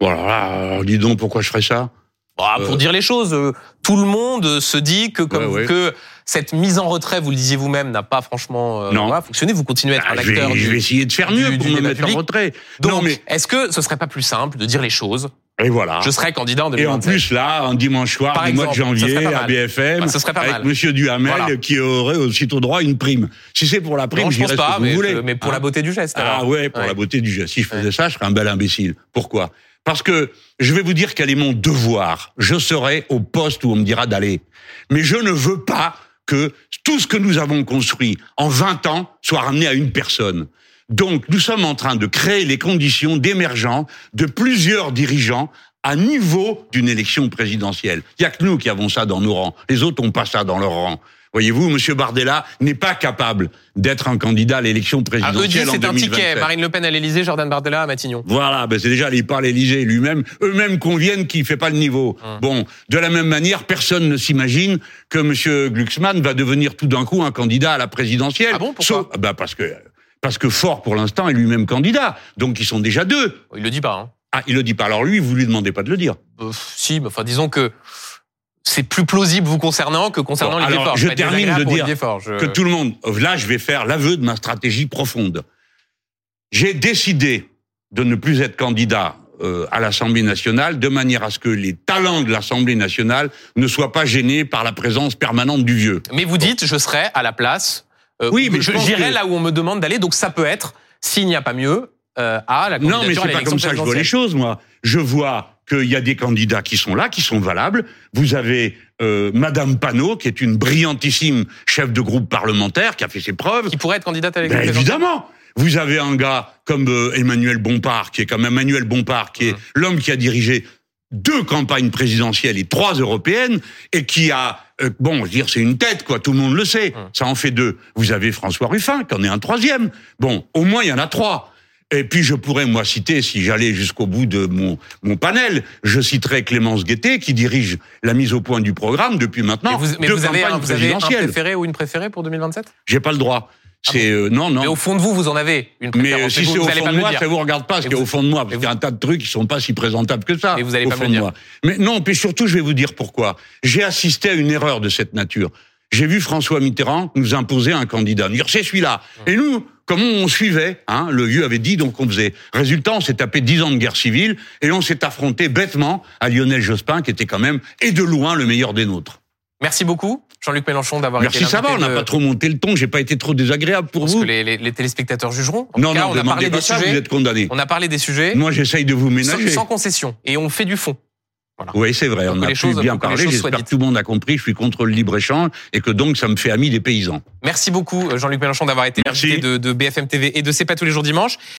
Voilà, dis donc pourquoi je ferais ça? Bah, Pour dire les choses, tout le monde se dit que comme que cette mise en retrait, vous le disiez vous-même, n'a pas franchement euh, fonctionné. Vous continuez à être un ah, acteur. Je vais, essayer de faire mieux pour me mettre en retrait. Donc, est-ce que ce serait pas plus simple de dire les choses et voilà. Je serai candidat en 2027. Et en plus, là, un dimanche soir du mois de janvier, à BFM, ce serait pas avec Monsieur Duhamel, qui aurait aussitôt droit à une prime. Si c'est pour la prime, je pense pas, mais, mais, pour la hein beauté du geste. Ah ouais, pour la beauté du geste. Si je faisais ça, je serais un bel imbécile. Pourquoi? Parce que je vais vous dire quel est mon devoir. Je serai au poste où on me dira d'aller. Mais je ne veux pas que tout ce que nous avons construit en 20 ans soit ramené à une personne. Donc, nous sommes en train de créer les conditions d'émergence de plusieurs dirigeants à niveau d'une élection présidentielle. Il n'y a que nous qui avons ça dans nos rangs. Les autres n'ont pas ça dans leurs rangs. Voyez-vous, M. Bardella n'est pas capable d'être un candidat à l'élection ah, présidentielle ah, c'est un ticket. Marine Le Pen à l'Élysée, Jordan Bardella à Matignon. Voilà, ben c'est déjà les pas l'Élysée lui-même. Eux-mêmes conviennent qu'il fait pas le niveau. Hum. Bon, de la même manière, personne ne s'imagine que M. Glucksmann va devenir tout d'un coup un candidat à la présidentielle. Ah bon, pourquoi ben parce que parce que Fort, pour l'instant, est lui-même candidat. Donc, ils sont déjà deux. Il le dit pas. Hein. Ah, il le dit pas. Alors lui, vous lui demandez pas de le dire. Euh, si, mais enfin, disons que c'est plus plausible vous concernant que concernant les alors, Je termine de dire que tout le monde. Là, je vais faire l'aveu de ma stratégie profonde. J'ai décidé de ne plus être candidat euh, à l'Assemblée nationale, de manière à ce que les talents de l'Assemblée nationale ne soient pas gênés par la présence permanente du vieux. Mais vous dites, je serai à la place. Euh, oui, mais j'irai là où on me demande d'aller. Donc ça peut être, s'il n'y a pas mieux, euh, à la candidature Non, mais c'est pas comme ça que je vois les choses, moi. Je vois qu'il y a des candidats qui sont là, qui sont valables. Vous avez euh, Madame Panot, qui est une brillantissime chef de groupe parlementaire, qui a fait ses preuves. Qui pourrait être candidate à l'élection ben, Évidemment vous avez un gars comme euh, Emmanuel Bompard, qui est comme Emmanuel Bompard, qui est mmh. l'homme qui a dirigé deux campagnes présidentielles et trois européennes, et qui a, euh, bon, je veux dire, c'est une tête, quoi, tout le monde le sait, Hum. ça en fait deux. Vous avez François Ruffin, qui en est un troisième. Bon, au moins, il y en a trois. Et puis, je pourrais, moi, citer, si j'allais jusqu'au bout de mon, mon panel, je citerais Clémence Guettet, qui dirige la mise au point du programme depuis maintenant Mais vous, mais deux vous avez, un, vous avez un préféré ou une préférée pour 2027 J'ai pas le droit. C'est, euh, non, non. Mais au fond de vous, vous en avez une Mais préférence. euh, si c'est au fond de me le moi, ça vous regarde pas, ce au fond de moi, parce qu'il y a un tas de trucs qui sont pas si présentables que ça. Mais vous allez au pas me fond le de dire. moi. Mais non, puis surtout, je vais vous dire pourquoi. J'ai assisté à une erreur de cette nature. J'ai vu François Mitterrand nous imposer un candidat, dire c'est celui-là. Et nous, comment on suivait hein, Le vieux avait dit, donc on faisait. Résultat, on s'est tapé dix ans de guerre civile et on s'est affronté bêtement à Lionel Jospin, qui était quand même et de loin le meilleur des nôtres. Merci beaucoup, Jean-Luc Mélenchon, d'avoir été Merci, ça va, on n'a de- pas trop monté le ton, j'ai pas été trop désagréable pour Parce vous. que les, les- les téléspectateurs jugeront. En Non, tout cas, non, on a parlé pas des ça, sujets. vous êtes condamné. On a parlé des sujets Moi, j'essaye de vous sans, ménager. sans concession. Et on fait du fond. Oui, c'est vrai, Pour on a pu bien parler. J'espère que tout le monde a compris. Je suis contre le libre-échange et que donc ça me fait ami des paysans. Merci beaucoup, Jean-Luc Mélenchon, d'avoir été Merci. l'invité de, de BFM TV et de C'est pas tous les jours dimanche.